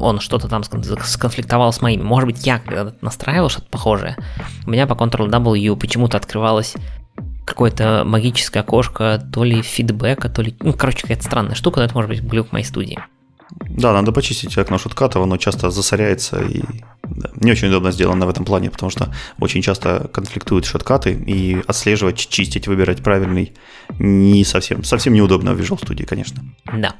он что-то там сконфликтовал с моими. Может быть, я когда-то настраивал что-то похожее. У меня по Ctrl-W почему-то открывалось какое-то магическое окошко, то ли фидбэка, то ли... Ну, короче, какая-то странная штука, но это может быть глюк моей студии. Да, надо почистить окно шуткатов, оно часто засоряется и да, не очень удобно сделано в этом плане, потому что очень часто конфликтуют шоткаты и отслеживать, чистить, выбирать правильный не совсем, совсем неудобно в Visual Studio, конечно. Да.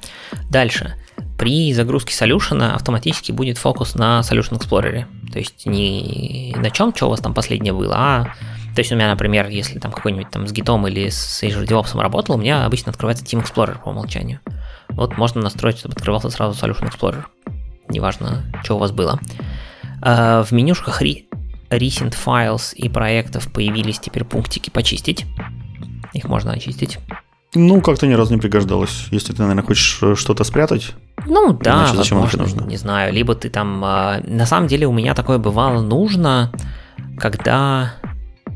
Дальше. При загрузке солюшена автоматически будет фокус на Solution Explorer. То есть не на чем, что у вас там последнее было, а то есть у меня, например, если там какой-нибудь там с гитом или с Azure DevOps работал, у меня обычно открывается Team Explorer по умолчанию. Вот можно настроить, чтобы открывался сразу Solution Explorer. Неважно, что у вас было. А, в менюшках Recent Files и проектов появились теперь пунктики «Почистить». Их можно очистить. Ну, как-то ни разу не пригождалось. Если ты, наверное, хочешь э, что-то спрятать. Ну да, Иначе зачем возможно, нужно? не знаю. Либо ты там... А, на самом деле у меня такое бывало нужно, когда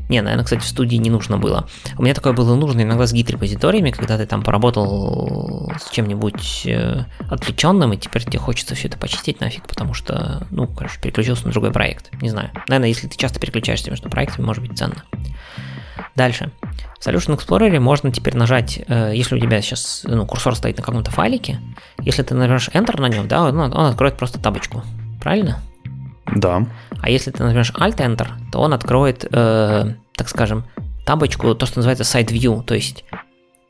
не, наверное, кстати, в студии не нужно было. У меня такое было нужно иногда с гид-репозиториями, когда ты там поработал с чем-нибудь э, отвлеченным, и теперь тебе хочется все это почистить нафиг, потому что, ну, короче, переключился на другой проект. Не знаю. Наверное, если ты часто переключаешься между проектами, может быть ценно. Дальше. В Solution Explorer можно теперь нажать, э, если у тебя сейчас ну, курсор стоит на каком-то файлике, если ты нажмешь Enter на нем, да, он, он откроет просто табочку. Правильно? Да. А если ты нажмешь Alt-Enter, то он откроет, э, так скажем, табочку, то, что называется Side View, то есть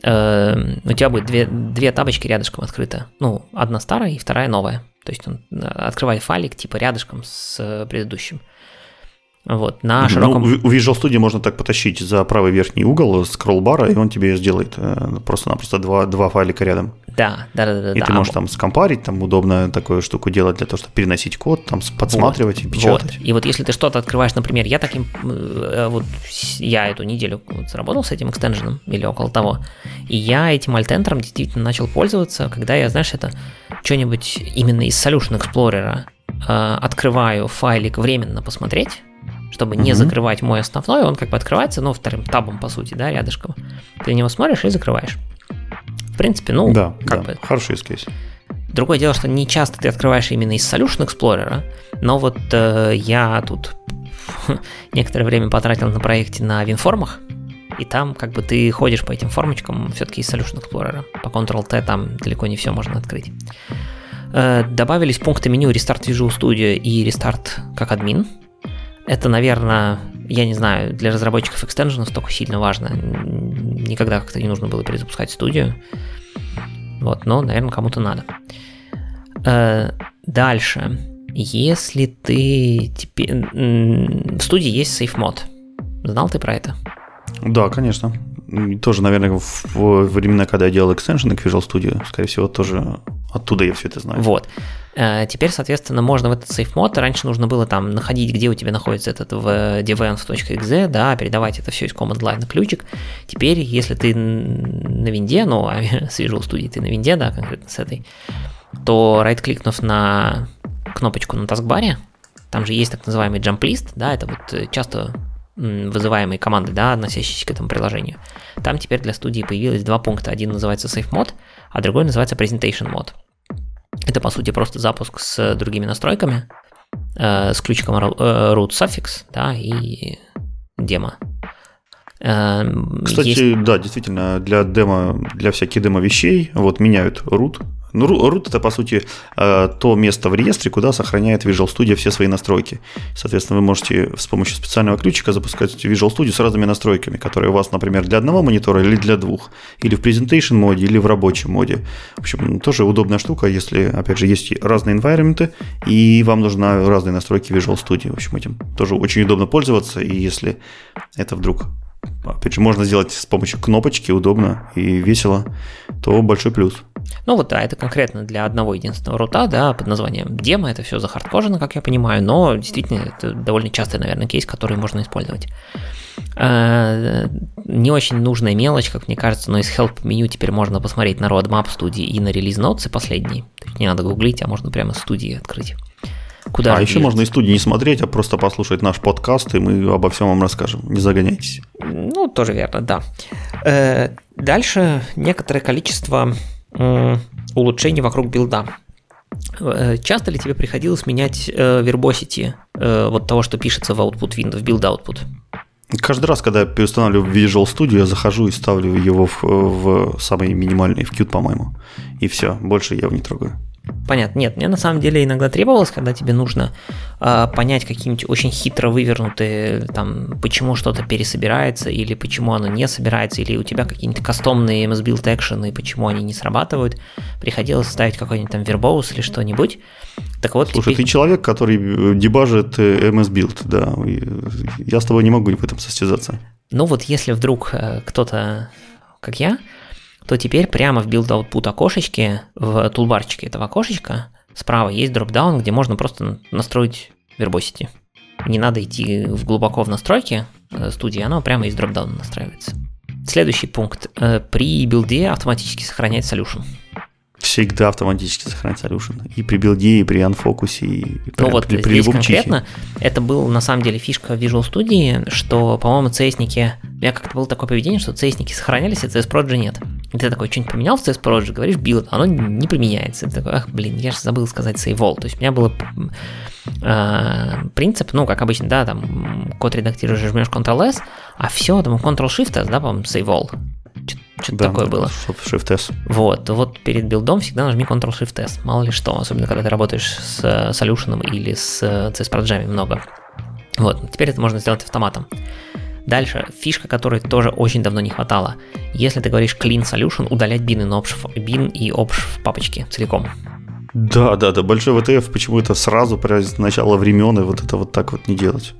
э, у тебя будет две, две табочки рядышком открыты. Ну, одна старая и вторая новая. То есть он э, открывает файлик типа рядышком с э, предыдущим. Вот, на ну, широком... Ну, у Visual Studio можно так потащить за правый верхний угол скролл-бара, и он тебе сделает э, просто-напросто два, два файлика рядом. Да, да, да, да. И да. ты можешь там скомпарить, там удобно такую штуку делать для того, чтобы переносить код, там подсматривать вот, и печатать. Вот. И вот если ты что-то открываешь, например, я таким, э, вот я эту неделю вот заработал с этим экстенженом или около того, и я этим альтентером действительно начал пользоваться, когда я, знаешь, это что-нибудь именно из Solution Explorer э, открываю файлик временно посмотреть, чтобы не mm-hmm. закрывать мой основной, он как бы открывается, ну, вторым табом, по сути, да, рядышком. Ты на него смотришь и закрываешь. В принципе, ну, да, как да. бы... Хороший use Другое дело, что не часто ты открываешь именно из Solution Explorer, но вот э, я тут некоторое время потратил на проекте на винформах, и там как бы ты ходишь по этим формочкам все-таки из Solution Explorer. По Ctrl-T там далеко не все можно открыть. Э, добавились пункты меню Restart Visual Studio и Restart как админ. Это, наверное, я не знаю, для разработчиков экстенженов столько сильно важно. Никогда как-то не нужно было перезапускать студию. Вот, но, наверное, кому-то надо. Э, дальше. Если ты теперь... В студии есть сейф мод. Знал ты про это? Да, конечно. Тоже, наверное, в времена, когда я делал экстеншены к Visual Studio, скорее всего, тоже оттуда я все это знаю. Вот. Э, теперь, соответственно, можно в этот safe мод, раньше нужно было там находить, где у тебя находится этот в devenv.exe, да, передавать это все из command line на ключик. Теперь, если ты на винде, ну, а с Visual Studio ты на винде, да, конкретно с этой, то right-кликнув на кнопочку на таскбаре, там же есть так называемый jump list, да, это вот часто вызываемые команды, да, относящиеся к этому приложению. Там теперь для студии появилось два пункта. Один называется Safe Mode, а другой называется Presentation Mode. Это, по сути, просто запуск с другими настройками, э, с ключиком root suffix, да, и демо. Кстати, есть... да, действительно, для демо, для всяких демо вещей вот меняют root ну, root это, по сути, э, то место в реестре, куда сохраняет Visual Studio все свои настройки. Соответственно, вы можете с помощью специального ключика запускать Visual Studio с разными настройками, которые у вас, например, для одного монитора или для двух, или в Presentation моде, или в рабочем моде. В общем, тоже удобная штука, если, опять же, есть разные environment, и вам нужны разные настройки Visual Studio. В общем, этим тоже очень удобно пользоваться, и если это вдруг опять же, можно сделать с помощью кнопочки, удобно и весело, то большой плюс. Ну вот да, это конкретно для одного единственного рута, да, под названием демо, это все захардкожено, как я понимаю, но действительно это довольно частый, наверное, кейс, который можно использовать. А, не очень нужная мелочь, как мне кажется, но из help меню теперь можно посмотреть на roadmap студии и на релиз ноутсы последний. То есть не надо гуглить, а можно прямо студии открыть. Куда а еще можно из студии не смотреть, а просто послушать наш подкаст, и мы обо всем вам расскажем. Не загоняйтесь. Ну, тоже верно, да. Э, дальше некоторое количество улучшений вокруг билда. Э, часто ли тебе приходилось менять э, verbosity вот того, что пишется в output window, в build output? Каждый раз, когда я переустанавливаю Visual Studio, я захожу и ставлю его в, в самый минимальный, в Qt, по-моему. И все, больше я его не трогаю. Понятно. Нет, мне на самом деле иногда требовалось, когда тебе нужно э, понять какие-нибудь очень хитро вывернутые, там, почему что-то пересобирается, или почему оно не собирается, или у тебя какие-нибудь кастомные MS Build экшены, почему они не срабатывают. Приходилось ставить какой-нибудь там вербоус или что-нибудь. Так вот, Слушай, теперь... ты человек, который э, дебажит э, MS Build, да. Я с тобой не могу в этом состязаться. Ну вот если вдруг э, кто-то, как я, то теперь прямо в build output окошечке, в тулбарчике этого окошечка, справа есть дропдаун, где можно просто настроить verbosity. Не надо идти в глубоко в настройки э, студии, оно прямо из дропдауна настраивается. Следующий пункт. Э, при билде автоматически сохраняет solution всегда автоматически сохранять solution. И при билде, и при unfocus'е, и ну вот при, при здесь конкретно чихе. это был на самом деле фишка Visual Studio, что, по-моему, CS'ники, у меня как-то было такое поведение, что CS'ники сохранялись, а CS Project нет. И ты такой, что-нибудь поменял в CS Project, говоришь build, оно не применяется. Ты такой, ах, блин, я же забыл сказать save all. То есть у меня было э, принцип, ну, как обычно, да, там код редактируешь, жмешь Ctrl-S, а все, там Ctrl-Shift, да, по-моему, save all. Что-то да, такое было. Shift-S. Вот, вот перед билдом всегда нажми Ctrl-Shift-S, мало ли что, особенно когда ты работаешь с Solution или с CS-проджами много. Вот, теперь это можно сделать автоматом. Дальше, фишка, которой тоже очень давно не хватало. Если ты говоришь clean solution, удалять бин и obj, bin и obj в папочке целиком. Да, да, да, большой VTF почему это сразу, прямо с начала времен, и вот это вот так вот не делать.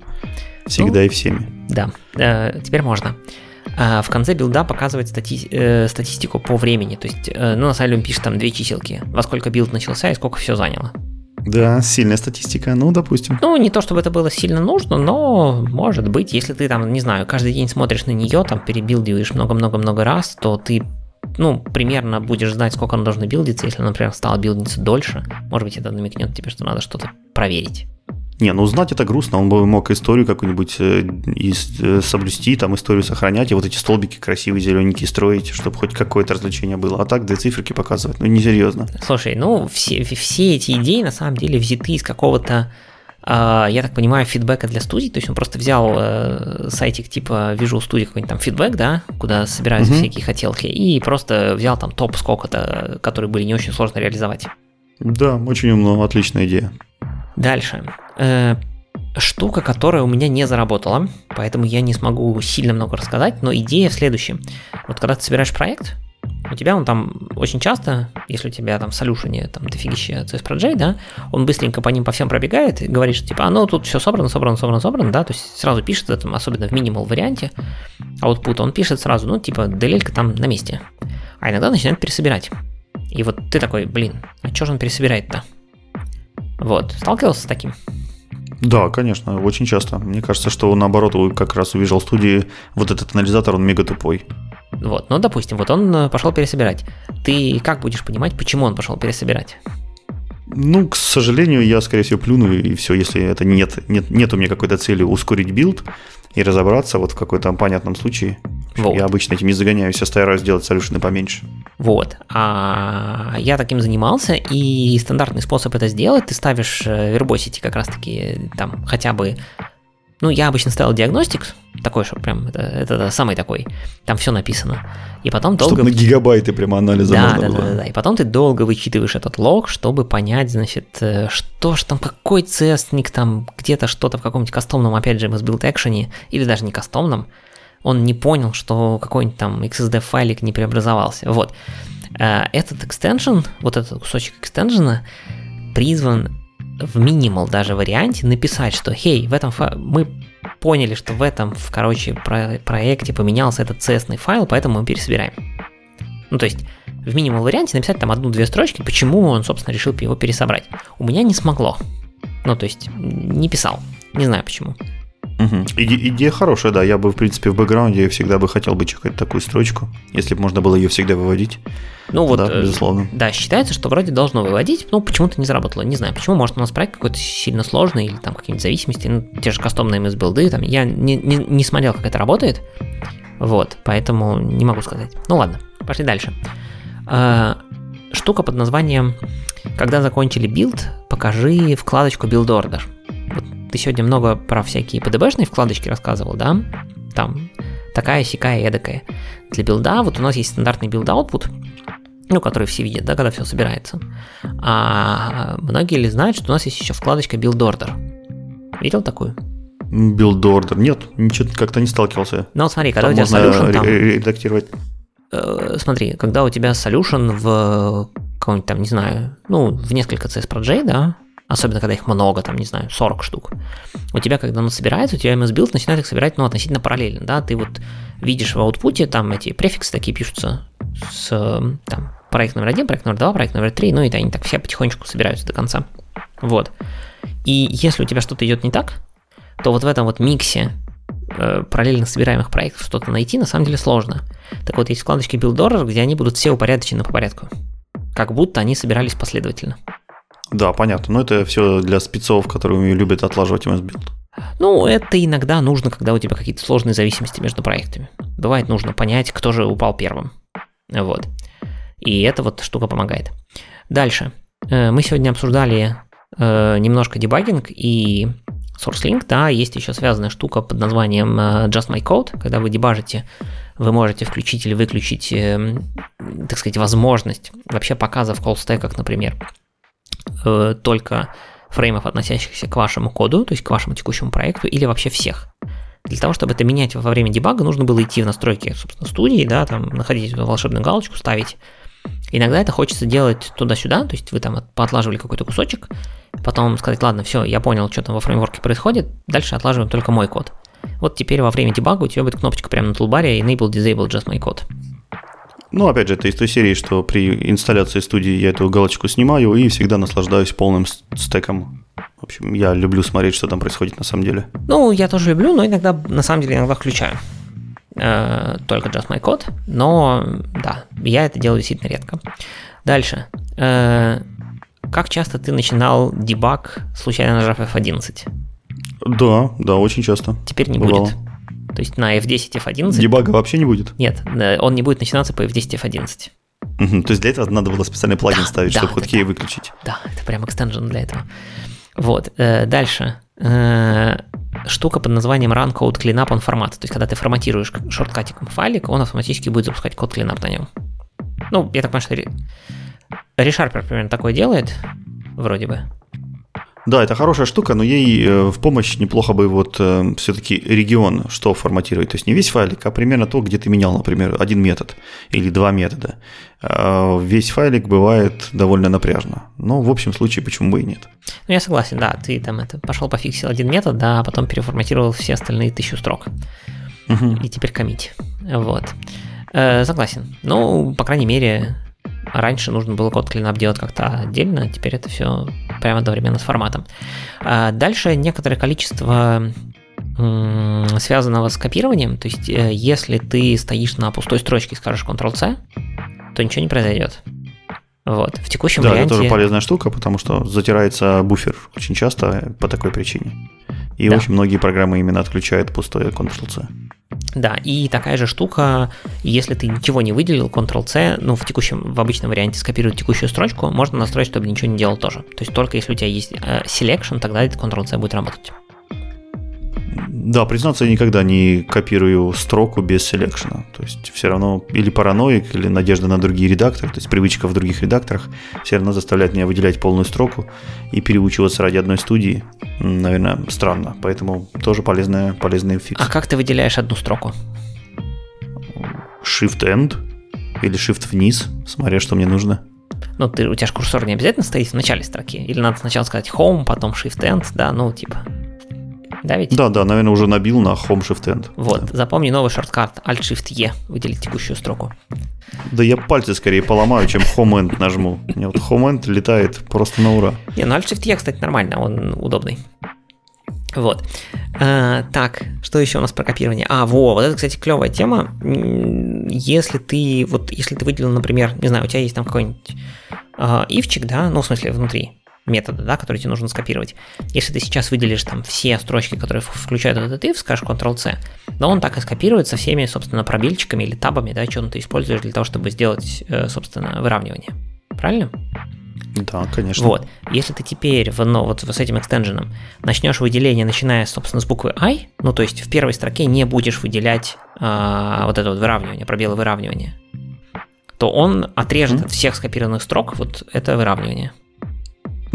Всегда ну, и всеми. Да, э, теперь можно. А в конце билда показывает стати- э, статистику по времени. То есть, э, ну, на самом деле он пишет там две чиселки. Во сколько билд начался и сколько все заняло. Да, сильная статистика, ну, допустим. Ну, не то, чтобы это было сильно нужно, но может быть, если ты там, не знаю, каждый день смотришь на нее, там, перебилдиваешь много-много-много раз, то ты ну, примерно будешь знать, сколько оно должно билдиться, если, например, стало билдиться дольше. Может быть, это намекнет тебе, что надо что-то проверить. Не, ну узнать это грустно, он бы мог историю какую-нибудь э, э, соблюсти, там историю сохранять, и вот эти столбики красивые, зелененькие строить, чтобы хоть какое-то развлечение было. А так две циферки показывать, ну несерьезно. Слушай, ну все, все эти идеи на самом деле взяты из какого-то Uh, я так понимаю, фидбэка для студий, то есть он просто взял uh, сайтик типа Visual Studio какой-нибудь там фидбэк, да, куда собираются uh-huh. всякие хотелки, и просто взял там топ сколько-то, которые были не очень сложно реализовать. Да, очень умно, отличная идея. Дальше. Э, штука, которая у меня не заработала, поэтому я не смогу сильно много рассказать, но идея в следующем. Вот когда ты собираешь проект, у тебя он там очень часто, если у тебя там солюшене там дофигища CS Project, да, он быстренько по ним по всем пробегает и говорит, что типа, а ну тут все собрано, собрано, собрано, собрано, да, то есть сразу пишет, это, особенно в минимал варианте output, он пишет сразу, ну типа, делелька там на месте. А иногда начинает пересобирать. И вот ты такой, блин, а что же он пересобирает-то? Вот, сталкивался с таким? Да, конечно, очень часто. Мне кажется, что наоборот, как раз у Visual Studio вот этот анализатор, он мега тупой. Вот, ну, допустим, вот он э, пошел пересобирать. Ты как будешь понимать, почему он пошел пересобирать? Ну, к сожалению, я, скорее всего, плюну, и все, если это нет, нет, нет у меня какой-то цели ускорить билд и разобраться вот в какой-то понятном случае. Вот. Я обычно этим не загоняюсь, я стараюсь сделать солюшены поменьше. Вот. А я таким занимался, и стандартный способ это сделать, ты ставишь э, Verbosity как раз-таки там хотя бы ну, я обычно ставил диагностик, такой, что прям, это, это самый такой, там все написано. И потом долго... Чтобы на гигабайты прямо анализа да, можно да, было. Да, да, да. И потом ты долго вычитываешь этот лог, чтобы понять, значит, э, что ж там, какой цестник там, где-то что-то в каком-нибудь кастомном, опять же, Build Action, или даже не кастомном, он не понял, что какой-нибудь там XSD файлик не преобразовался. Вот. Э, этот экстеншн, вот этот кусочек экстеншена призван в минимал даже варианте написать, что хей, в этом фа... мы поняли, что в этом, в, короче, про проекте поменялся этот CS файл, поэтому мы пересобираем. Ну, то есть, в минимал варианте написать там одну-две строчки, почему он, собственно, решил его пересобрать. У меня не смогло. Ну, то есть, не писал. Не знаю почему. Угу. Иде- идея хорошая, да. Я бы, в принципе, в бэкграунде всегда бы хотел бы чекать такую строчку, если бы можно было ее всегда выводить. Ну вот, да, э, безусловно. Да, считается, что вроде должно выводить, но почему-то не заработало. Не знаю, почему, может у нас проект какой-то сильно сложный, или там какие-нибудь зависимости, ну, те же кастомные MS-билды, там, я не, не, не смотрел, как это работает, вот, поэтому не могу сказать. Ну ладно, пошли дальше. А, штука под названием «Когда закончили build, покажи вкладочку Build Order». Ты сегодня много про всякие PDB-шные вкладочки рассказывал, да? Там такая, сякая, эдакая. Для build а вот у нас есть стандартный output, ну, который все видят, да, когда все собирается. А многие ли знают, что у нас есть еще вкладочка Build Order? Видел такую? Build Order? Нет, ничего как-то не сталкивался. Ну, вот смотри, когда там у тебя solution там... редактировать. Э, смотри, когда у тебя solution в каком-нибудь там, не знаю, ну, в несколько CS Project, да, особенно когда их много, там, не знаю, 40 штук, у тебя, когда оно собирается, у тебя MS Build начинает их собирать, ну, относительно параллельно, да, ты вот видишь в аутпуте, там эти префиксы такие пишутся с, там, проект номер один, проект номер два, проект номер три, ну, и они так все потихонечку собираются до конца, вот. И если у тебя что-то идет не так, то вот в этом вот миксе э, параллельно собираемых проектов что-то найти на самом деле сложно. Так вот, есть вкладочки Build Order, где они будут все упорядочены по порядку. Как будто они собирались последовательно. Да, понятно. Но это все для спецов, которые любят отлаживать MS Build. Ну, это иногда нужно, когда у тебя какие-то сложные зависимости между проектами. Бывает нужно понять, кто же упал первым. Вот. И эта вот штука помогает. Дальше. Э, мы сегодня обсуждали э, немножко дебагинг и SourceLink, да, есть еще связанная штука под названием э, Just My Code, когда вы дебажите, вы можете включить или выключить, так сказать, возможность вообще показа в call стеках, например, э, только фреймов, относящихся к вашему коду, то есть к вашему текущему проекту, или вообще всех. Для того, чтобы это менять во время дебага, нужно было идти в настройки, собственно, студии, да, там находить эту волшебную галочку, ставить. Иногда это хочется делать туда-сюда, то есть вы там поотлаживали какой-то кусочек, потом сказать, ладно, все, я понял, что там во фреймворке происходит, дальше отлаживаем только мой код. Вот теперь во время дебага у тебя будет кнопочка прямо на тулбаре Enable, Disable, Just My Code. Ну, опять же, это из той серии, что при инсталляции студии я эту галочку снимаю и всегда наслаждаюсь полным стеком. В общем, я люблю смотреть, что там происходит на самом деле. Ну, я тоже люблю, но иногда, на самом деле, иногда включаю. Э, только Just My Code, но да, я это делаю действительно редко. Дальше. Э, как часто ты начинал дебаг, случайно нажав F11? Да, да, очень часто. Теперь не Бывало. будет. То есть на F10, F11... Дебага вообще не будет? Нет, э, он не будет начинаться по F10, F11. Угу, то есть для этого надо было специальный плагин да, ставить, да, чтобы хоткей да, выключить. Да, это прям экстенжен для этого. Вот, э, дальше. Э, штука под названием Run Code Cleanup on Format. То есть, когда ты форматируешь шорткатиком файлик, он автоматически будет запускать код cleanup на нем. Ну, я так понимаю, что ReSharper примерно такое делает, вроде бы. Да, это хорошая штука, но ей э, в помощь неплохо бы вот э, все-таки регион, что форматировать. То есть не весь файлик, а примерно то, где ты менял, например, один метод или два метода. А весь файлик бывает довольно напряжно. Но в общем случае почему бы и нет. Ну я согласен, да, ты там это пошел пофиксил один метод, да, а потом переформатировал все остальные тысячу строк. Угу. И теперь комить. Вот. Э, согласен. Ну, по крайней мере, Раньше нужно было код клинап делать как-то отдельно, теперь это все прямо одновременно с форматом. А дальше некоторое количество связанного с копированием, то есть э, если ты стоишь на пустой строчке и скажешь Ctrl-C, то ничего не произойдет. Вот. В текущем да, варианте... это тоже полезная штука, потому что затирается буфер очень часто по такой причине. И да. очень многие программы именно отключают пустое Ctrl-C. Да, и такая же штука, если ты ничего не выделил, Ctrl-C, ну, в текущем, в обычном варианте скопировать текущую строчку, можно настроить, чтобы ничего не делал тоже. То есть только если у тебя есть э, selection, тогда этот Ctrl-C будет работать. Да, признаться, я никогда не копирую строку без селекшена. То есть все равно или параноик, или надежда на другие редакторы, то есть привычка в других редакторах все равно заставляет меня выделять полную строку и переучиваться ради одной студии. Наверное, странно. Поэтому тоже полезная, полезный фикс. А как ты выделяешь одну строку? Shift-End или Shift вниз, смотря что мне нужно. Ну, ты, у тебя же курсор не обязательно стоит в начале строки. Или надо сначала сказать Home, потом Shift-End, да, ну, типа да ведь? Да, да, наверное, уже набил на Home Shift End. Вот, да. запомни новый шорткат Alt-Shift-E, выделить текущую строку. Да я пальцы скорее поломаю, чем Home End нажму. Мне вот Home End летает просто на ура. Не, ну Alt-Shift-E, кстати, нормально, он удобный. Вот. А, так, что еще у нас про копирование? А, во, вот это, кстати, клевая тема. Если ты, вот, если ты выделил, например, не знаю, у тебя есть там какой-нибудь э, ивчик, да, ну, в смысле, внутри, метода, да, который тебе нужно скопировать. Если ты сейчас выделишь там все строчки, которые включают этот if, скажешь Ctrl-C, но он так и скопируется всеми, собственно, пробельчиками или табами, да, что ты используешь для того, чтобы сделать, э, собственно, выравнивание. Правильно? Да, конечно. Вот. Если ты теперь в, ну, вот с этим экстенженом начнешь выделение, начиная, собственно, с буквы I, ну, то есть в первой строке не будешь выделять э, вот это вот выравнивание, пробелы выравнивания, то он отрежет mm-hmm. от всех скопированных строк вот это выравнивание.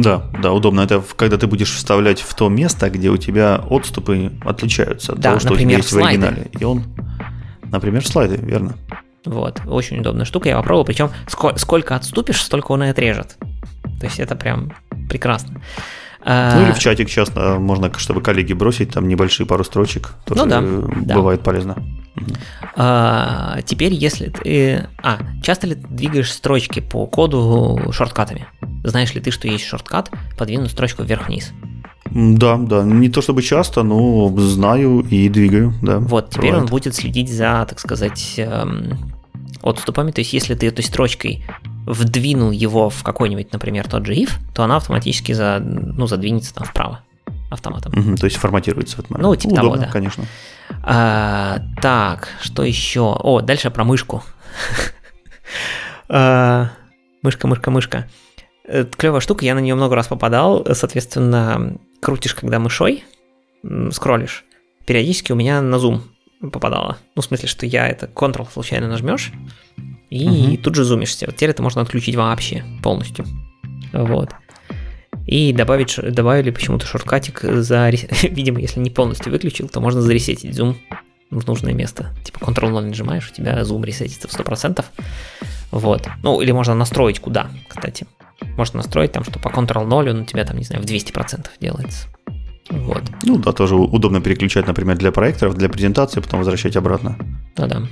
Да, да, удобно. Это когда ты будешь вставлять в то место, где у тебя отступы отличаются от да, того, что например, у тебя есть слайды. в оригинале. И он, например, слайды, верно. Вот, очень удобная штука, я попробовал, причем сколько, сколько отступишь, столько он и отрежет. То есть это прям прекрасно. Ну или в чатик часто можно, чтобы коллеги бросить там небольшие пару строчек, тоже ну, да, бывает да. полезно. А, теперь, если ты... А, часто ли ты двигаешь строчки по коду шорткатами? Знаешь ли ты, что есть шорткат, подвинуть строчку вверх-вниз? Да, да, не то чтобы часто, но знаю и двигаю, да. Вот, теперь бывает. он будет следить за, так сказать, эм, отступами. То есть, если ты этой строчкой вдвинул его в какой-нибудь, например, тот же if, то она автоматически за, ну, задвинется там вправо автоматом. Угу, то есть форматируется в этот момент. Ну, типа Удобно, того, да. конечно. А, так, что еще? О, дальше про мышку. А, мышка, мышка, мышка. Это клевая штука, я на нее много раз попадал. Соответственно, крутишь, когда мышой, скроллишь. Периодически у меня на зум попадало. Ну, в смысле, что я это Ctrl случайно нажмешь, и угу. тут же зумишься. Вот теперь это можно отключить вообще полностью. Вот. И добавить, добавили почему-то шорткатик за... Видимо, если не полностью выключил, то можно заресетить зум в нужное место. Типа Ctrl-0 нажимаешь, у тебя зум ресетится в 100%. Вот. Ну, или можно настроить куда, кстати. Можно настроить там, что по Ctrl-0 он у тебя там, не знаю, в 200% делается. Вот. Ну да, тоже удобно переключать, например, для проекторов, для презентации, потом возвращать обратно. Да-да.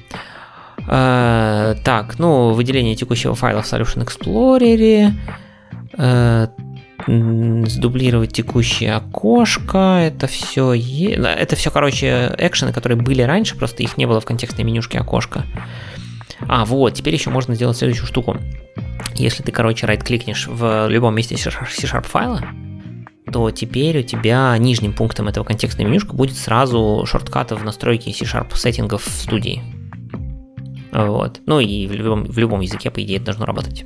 А, так, ну, выделение текущего файла в Solution Explorer. А, сдублировать текущее окошко, это все, это все, короче, экшены, которые были раньше, просто их не было в контекстной менюшке окошка. А, вот, теперь еще можно сделать следующую штуку. Если ты, короче, right-кликнешь в любом месте C-Sharp файла, то теперь у тебя нижним пунктом этого контекстной менюшка будет сразу шорткаты в настройке C-Sharp сеттингов в студии. Вот. Ну и в любом, в любом языке, по идее, это должно работать.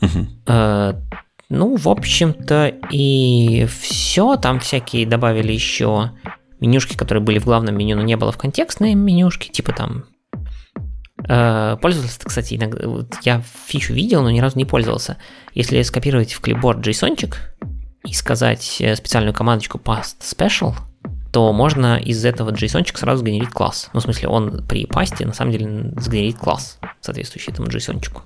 Uh-huh. Ну, в общем-то, и все. Там всякие добавили еще менюшки, которые были в главном меню, но не было в контекстной менюшке, типа там э, Пользовался, кстати, иногда, вот я фичу видел, но ни разу не пользовался. Если скопировать в клипборд JSON и сказать э, специальную командочку past special, то можно из этого JSON сразу сгенерить класс. Ну, в смысле, он при пасте на самом деле сгенерит класс, соответствующий этому JSON. -чику.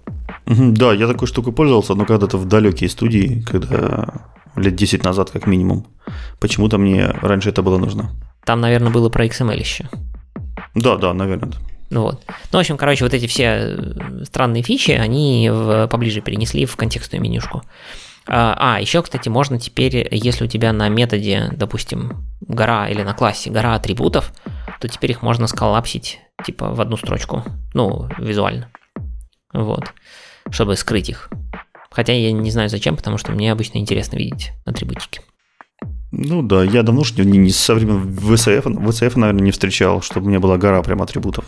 Да, я такой штукой пользовался, но когда-то в далекие студии, когда лет 10 назад как минимум. Почему-то мне раньше это было нужно. Там, наверное, было про XML еще. Да, да, наверное. Ну вот. Ну, в общем, короче, вот эти все э, странные фичи, они в, поближе перенесли в контекстную менюшку. А, а, еще, кстати, можно теперь, если у тебя на методе, допустим, гора или на классе гора атрибутов, то теперь их можно сколлапсить типа в одну строчку, ну, визуально. Вот чтобы скрыть их. Хотя я не знаю зачем, потому что мне обычно интересно видеть атрибутики. Ну да, я давно уж не, не со времен VCF, VCF, наверное, не встречал, чтобы у меня была гора прям атрибутов.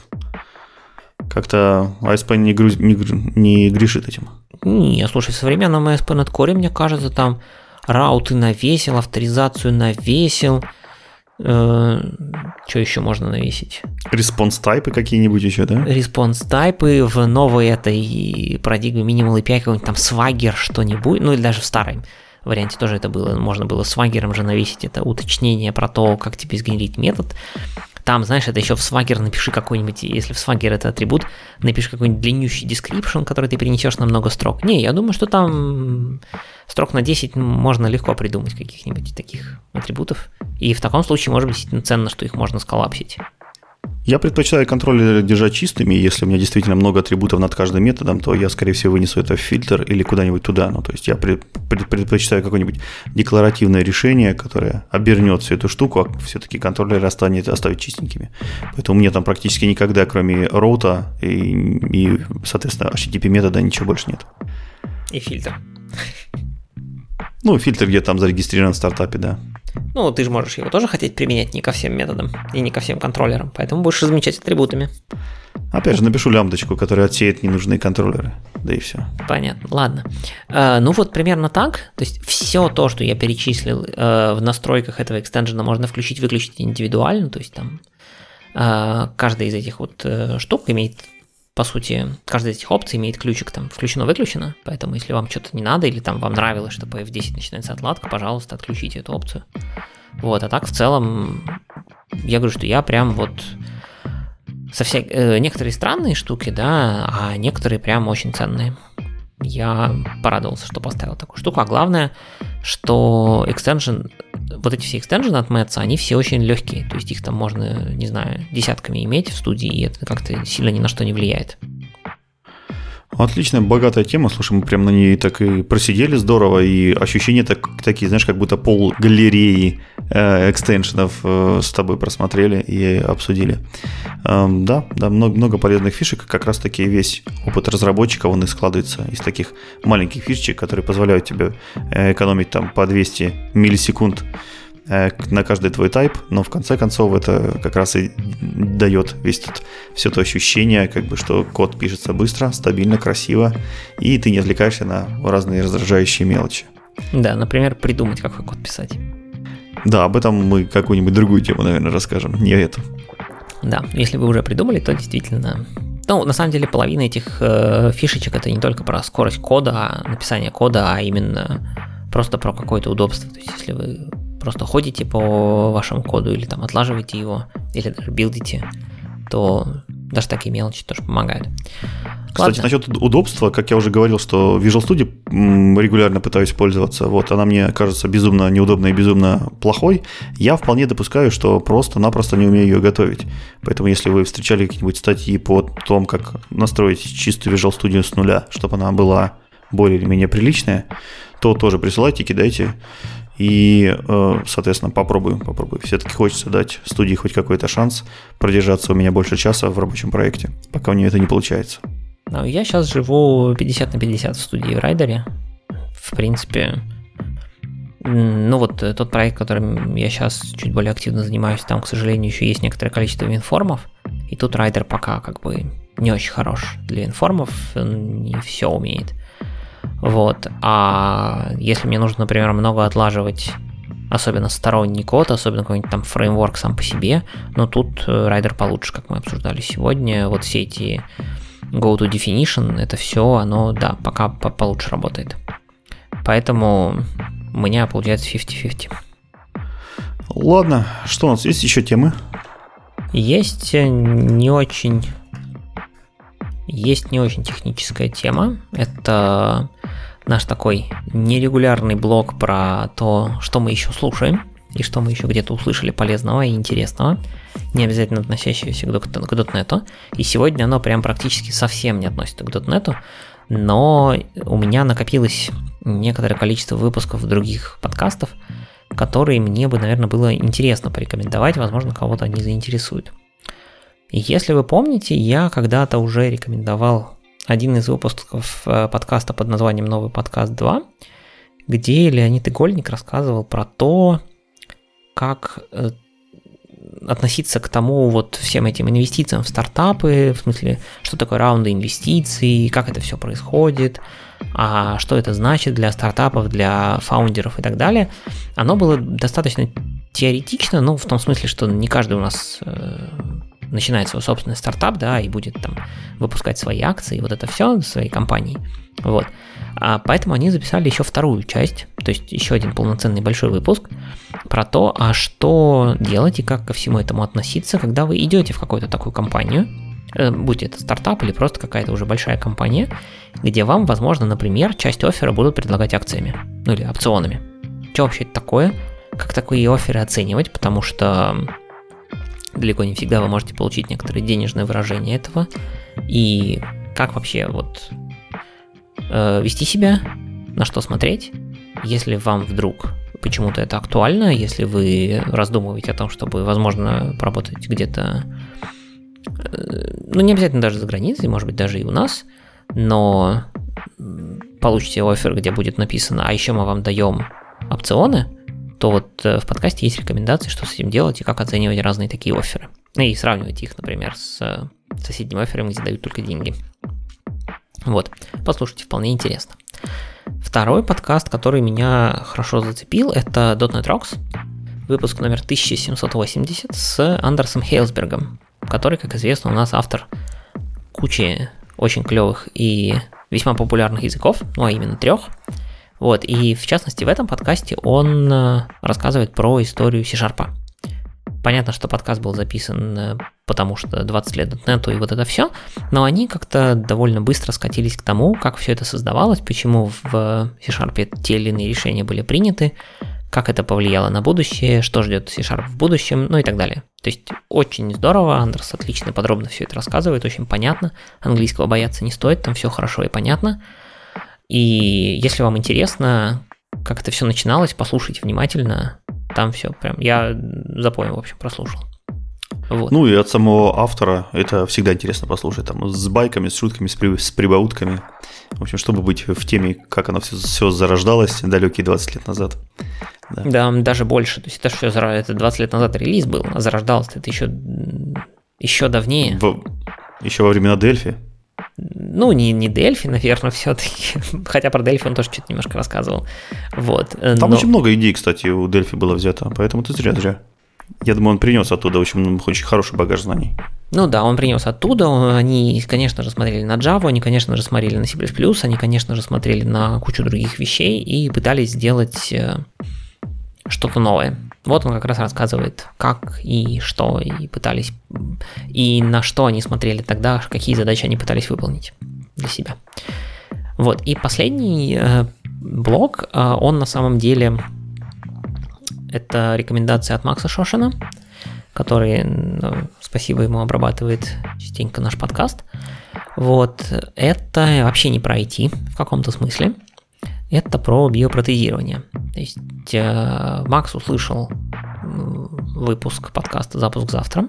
Как-то ASP.NET, груз, не, не грешит этим. Не, слушай, в современном ASP.NET Core, мне кажется, там route ы навесил, авторизацию навесил, Э, что еще можно навесить? Response type ы какие-нибудь еще, да? Response type ы в новой этой парадигме Minimal API какой-нибудь там Swagger что-нибудь, ну или даже в старой варианте тоже это было. Можно было Swagger ом же навесить это уточнение про то, как тебе сгенерить метод. Там, знаешь, это еще в Swagger напиши какой-нибудь, если в Swagger это атрибут, напиши какой-нибудь длиннющий description, который ты перенесешь на много строк. Не, я думаю, что там строк на 10 можно легко придумать каких-нибудь таких атрибутов. И в таком случае, может быть, действительно ценно, что их можно сколлапсить. Я предпочитаю контроллеры держать чистыми. Если у меня действительно много атрибутов над каждым методом, то я, скорее всего, вынесу это в фильтр или куда-нибудь туда. Ну, то есть я предпочитаю какое-нибудь декларативное решение, которое обернет всю эту штуку, а все-таки контроллеры останет, оставить чистенькими. Поэтому мне там практически никогда, кроме роута и, и соответственно, HTTP метода ничего больше нет. И фильтр. Ну, фильтр где там зарегистрирован в стартапе, да. Ну, ты же можешь его тоже хотеть применять не ко всем методам и не ко всем контроллерам, поэтому будешь размечать атрибутами. Опять же, напишу лямбдочку, которая отсеет ненужные контроллеры. Да и все. Понятно, ладно. Э, ну вот примерно так. То есть все то, что я перечислил э, в настройках этого экстенжена, можно включить, выключить индивидуально. То есть там э, каждая из этих вот э, штук имеет по сути, каждая из этих опций имеет ключик там включено-выключено, поэтому если вам что-то не надо или там вам нравилось, что по F10 начинается отладка, пожалуйста, отключите эту опцию. Вот, а так в целом, я говорю, что я прям вот со вся... Э, некоторые странные штуки, да, а некоторые прям очень ценные. Я порадовался, что поставил такую штуку. А главное, что extension вот эти все экстенжены от Mets, они все очень легкие. То есть их там можно, не знаю, десятками иметь в студии, и это как-то сильно ни на что не влияет. Отличная, богатая тема. Слушай, мы прям на ней так и просидели здорово, и ощущения так, такие, знаешь, как будто пол галереи э, экстеншенов э, с тобой просмотрели и обсудили. Э, да, да, много, много полезных фишек. Как раз таки весь опыт разработчика, он и складывается из таких маленьких фишечек, которые позволяют тебе э, экономить там по 200 миллисекунд на каждый твой тайп, но в конце концов это как раз и дает весь тут все то ощущение, как бы, что код пишется быстро, стабильно, красиво, и ты не отвлекаешься на разные раздражающие мелочи. Да, например, придумать, какой код писать. Да, об этом мы какую-нибудь другую тему, наверное, расскажем, не эту. Да, если вы уже придумали, то действительно ну, на самом деле, половина этих э, фишечек это не только про скорость кода, а написание кода, а именно просто про какое-то удобство. То есть, если вы просто ходите по вашему коду или там отлаживаете его, или даже билдите, то даже такие мелочи тоже помогают. Кстати, Ладно. насчет удобства, как я уже говорил, что Visual Studio регулярно пытаюсь пользоваться. Вот она мне кажется безумно неудобной и безумно плохой. Я вполне допускаю, что просто-напросто не умею ее готовить. Поэтому, если вы встречали какие-нибудь статьи по тому, как настроить чистую Visual Studio с нуля, чтобы она была более или менее приличная, то тоже присылайте, кидайте. И, э, соответственно, попробую, попробую. Все-таки хочется дать студии хоть какой-то шанс продержаться у меня больше часа в рабочем проекте, пока у нее это не получается. Ну, я сейчас живу 50 на 50 в студии в Райдере. В принципе, ну вот тот проект, которым я сейчас чуть более активно занимаюсь, там, к сожалению, еще есть некоторое количество информов, и тут райдер пока как бы не очень хорош для информов, он не все умеет. Вот. А если мне нужно, например, много отлаживать особенно сторонний код, особенно какой-нибудь там фреймворк сам по себе, но тут райдер получше, как мы обсуждали сегодня. Вот все эти go to definition, это все, оно, да, пока получше работает. Поэтому у меня получается 50-50. Ладно, что у нас есть еще темы? Есть не очень есть не очень техническая тема. Это наш такой нерегулярный блог про то, что мы еще слушаем и что мы еще где-то услышали полезного и интересного, не обязательно относящегося к .NET. И сегодня оно прям практически совсем не относится к .NET, но у меня накопилось некоторое количество выпусков других подкастов, которые мне бы, наверное, было интересно порекомендовать, возможно, кого-то они заинтересуют. Если вы помните, я когда-то уже рекомендовал один из выпусков э, подкаста под названием «Новый подкаст 2», где Леонид Игольник рассказывал про то, как э, относиться к тому вот всем этим инвестициям в стартапы, в смысле, что такое раунды инвестиций, как это все происходит, а что это значит для стартапов, для фаундеров и так далее, оно было достаточно теоретично, ну, в том смысле, что не каждый у нас э, начинает свой собственный стартап, да, и будет там выпускать свои акции, вот это все, своей компании. Вот. А поэтому они записали еще вторую часть, то есть еще один полноценный большой выпуск про то, а что делать и как ко всему этому относиться, когда вы идете в какую-то такую компанию, э, будь это стартап или просто какая-то уже большая компания, где вам, возможно, например, часть оффера будут предлагать акциями, ну или опционами. Что вообще это такое? Как такие оферы оценивать? Потому что далеко не всегда вы можете получить некоторые денежные выражения этого. И как вообще вот э, вести себя, на что смотреть, если вам вдруг почему-то это актуально, если вы раздумываете о том, чтобы, возможно, поработать где-то, э, ну, не обязательно даже за границей, может быть, даже и у нас, но получите офер, где будет написано, а еще мы вам даем опционы, то вот э, в подкасте есть рекомендации, что с этим делать и как оценивать разные такие оферы. И сравнивать их, например, с э, соседним оффером, где дают только деньги. Вот, послушайте, вполне интересно. Второй подкаст, который меня хорошо зацепил, это .NET Rocks, выпуск номер 1780 с Андерсом Хейлсбергом, который, как известно, у нас автор кучи очень клевых и весьма популярных языков, ну а именно трех. Вот, и в частности в этом подкасте он э, рассказывает про историю C-Sharp. Понятно, что подкаст был записан э, потому что 20 лет .NET и вот это все, но они как-то довольно быстро скатились к тому, как все это создавалось, почему в C-Sharp те или иные решения были приняты, как это повлияло на будущее, что ждет C-Sharp в будущем, ну и так далее. То есть очень здорово, Андерс отлично, подробно все это рассказывает, очень понятно, английского бояться не стоит, там все хорошо и понятно. И если вам интересно, как это все начиналось, послушайте внимательно, там все прям, я запомнил, в общем, прослушал. Вот. Ну и от самого автора это всегда интересно послушать, там, с байками, с шутками, с, при, с прибаутками. В общем, чтобы быть в теме, как оно все, все зарождалось далекие 20 лет назад. Да. да, даже больше. То есть это все это 20 лет назад релиз был, а зарождалось это еще, еще давнее. В, еще во времена Дельфи. Ну, не, не Дельфи, наверное, все-таки. Хотя про Дельфи он тоже что-то немножко рассказывал. Вот. Там Но... очень много идей, кстати, у Дельфи было взято, поэтому ты зря зря. Я думаю, он принес оттуда очень, очень хороший багаж знаний. Ну да, он принес оттуда. Они, конечно же, смотрели на Java, они, конечно же, смотрели на C++, они, конечно же, смотрели на кучу других вещей и пытались сделать э, что-то новое. Вот он как раз рассказывает, как и что, и пытались, и на что они смотрели тогда, какие задачи они пытались выполнить для себя. Вот, и последний э, блок, э, он на самом деле, это рекомендация от Макса Шошина, который, ну, спасибо ему, обрабатывает частенько наш подкаст. Вот, это вообще не про IT в каком-то смысле это про биопротезирование. То есть э, Макс услышал выпуск подкаста «Запуск завтра»,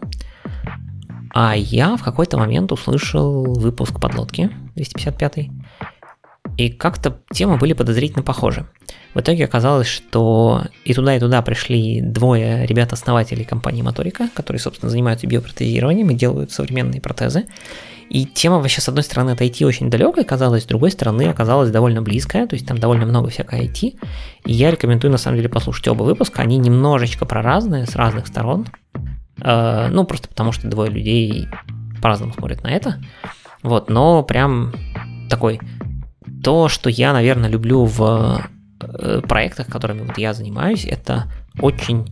а я в какой-то момент услышал выпуск подлодки 255 и как-то темы были подозрительно похожи. В итоге оказалось, что и туда, и туда пришли двое ребят-основателей компании Моторика, которые, собственно, занимаются биопротезированием и делают современные протезы. И тема вообще, с одной стороны, от IT очень далекая казалась, с другой стороны, оказалась довольно близкая, то есть там довольно много всякой IT. И я рекомендую, на самом деле, послушать оба выпуска, они немножечко про разные, с разных сторон. Э, ну, просто потому что двое людей по-разному смотрят на это. Вот, но прям такой то, что я, наверное, люблю в э, проектах, которыми вот я занимаюсь, это очень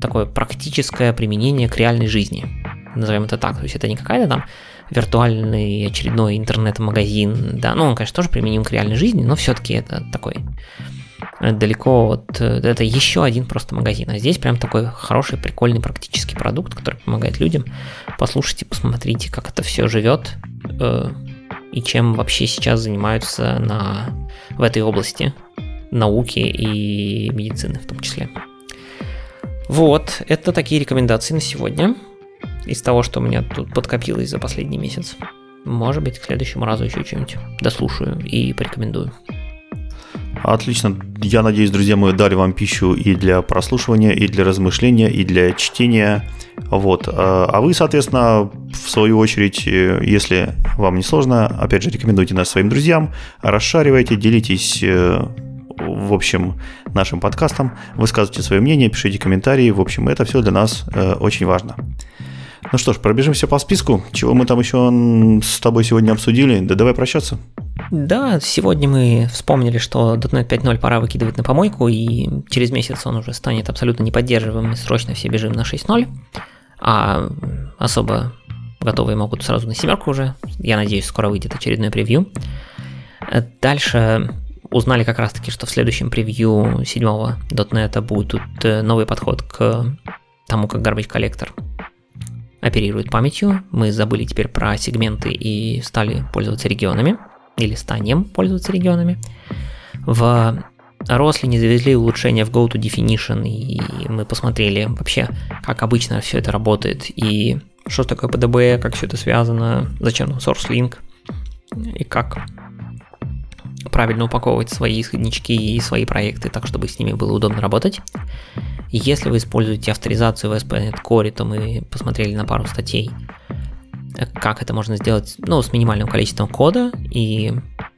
такое практическое применение к реальной жизни. Назовем это так. То есть это не какая-то там виртуальный очередной интернет-магазин. Да, ну он, конечно, тоже применим к реальной жизни, но все-таки это такой э, далеко от... Э, это еще один просто магазин. А здесь прям такой хороший, прикольный, практический продукт, который помогает людям. Послушайте, посмотрите, как это все живет и чем вообще сейчас занимаются на, в этой области науки и медицины в том числе. Вот, это такие рекомендации на сегодня из того, что у меня тут подкопилось за последний месяц. Может быть, к следующему разу еще что-нибудь дослушаю и порекомендую. Отлично. Я надеюсь, друзья мои, дали вам пищу и для прослушивания, и для размышления, и для чтения. Вот. А вы, соответственно, в свою очередь, э, если вам не сложно, опять же, рекомендуйте нас своим друзьям, расшаривайте, делитесь э, в общем, нашим подкастом, высказывайте свое мнение, пишите комментарии. В общем, это все для нас э, очень важно. Ну что ж, пробежимся по списку. Чего мы там еще с тобой сегодня обсудили? Да давай прощаться. Да, сегодня мы вспомнили, что .NET 5.0 пора выкидывать на помойку, и через месяц он уже станет абсолютно неподдерживаемым, и срочно все бежим на 6.0. А особо готовые могут сразу на семерку уже. Я надеюсь, скоро выйдет очередной превью. Дальше узнали как раз-таки, что в следующем превью 7 .NET будет э, новый подход к тому, как Garbage Collector оперирует памятью. Мы забыли теперь про сегменты и стали пользоваться регионами, или станем пользоваться регионами. В Росли не завезли улучшения в GoToDefinition, и мы посмотрели вообще, как обычно все это работает, и что такое PDB, как все это связано, зачем нам SourceLink, и как правильно упаковывать свои исходнички и свои проекты так, чтобы с ними было удобно работать. Если вы используете авторизацию в ASP.NET Core, то мы посмотрели на пару статей, как это можно сделать ну, с минимальным количеством кода и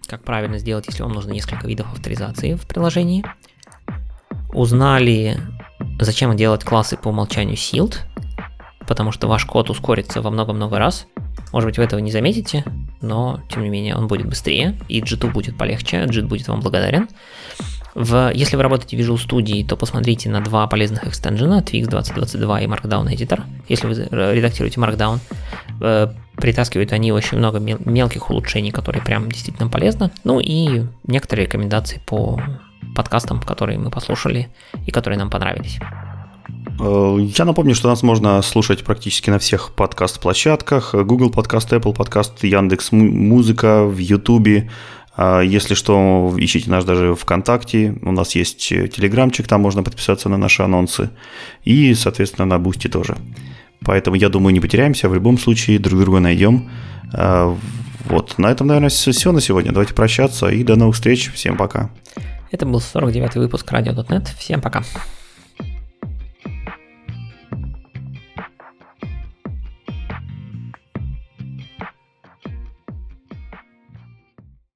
как правильно сделать, если вам нужно несколько видов авторизации в приложении. Узнали, зачем делать классы по умолчанию sealed, потому что ваш код ускорится во много-много раз. Может быть, вы этого не заметите, но, тем не менее, он будет быстрее, и JIT будет полегче, JIT будет вам благодарен. В, если вы работаете в Visual Studio, то посмотрите на два полезных экстенжена, Twix 2022 и Markdown Editor. Если вы редактируете Markdown, э, притаскивают они очень много мел- мелких улучшений, которые прям действительно полезны. Ну и некоторые рекомендации по подкастам, которые мы послушали и которые нам понравились. Э, я напомню, что нас можно слушать практически на всех подкаст-площадках. Google подкаст, Apple подкаст, Яндекс Музыка, в Ютубе. А если что, ищите нас даже ВКонтакте. У нас есть телеграмчик, там можно подписаться на наши анонсы. И, соответственно, на Бусти тоже. Поэтому, я думаю, не потеряемся. В любом случае, друг друга найдем. А, вот, на этом, наверное, все на сегодня. Давайте прощаться и до новых встреч. Всем пока. Это был 49-й выпуск RadioDotNet. Всем пока.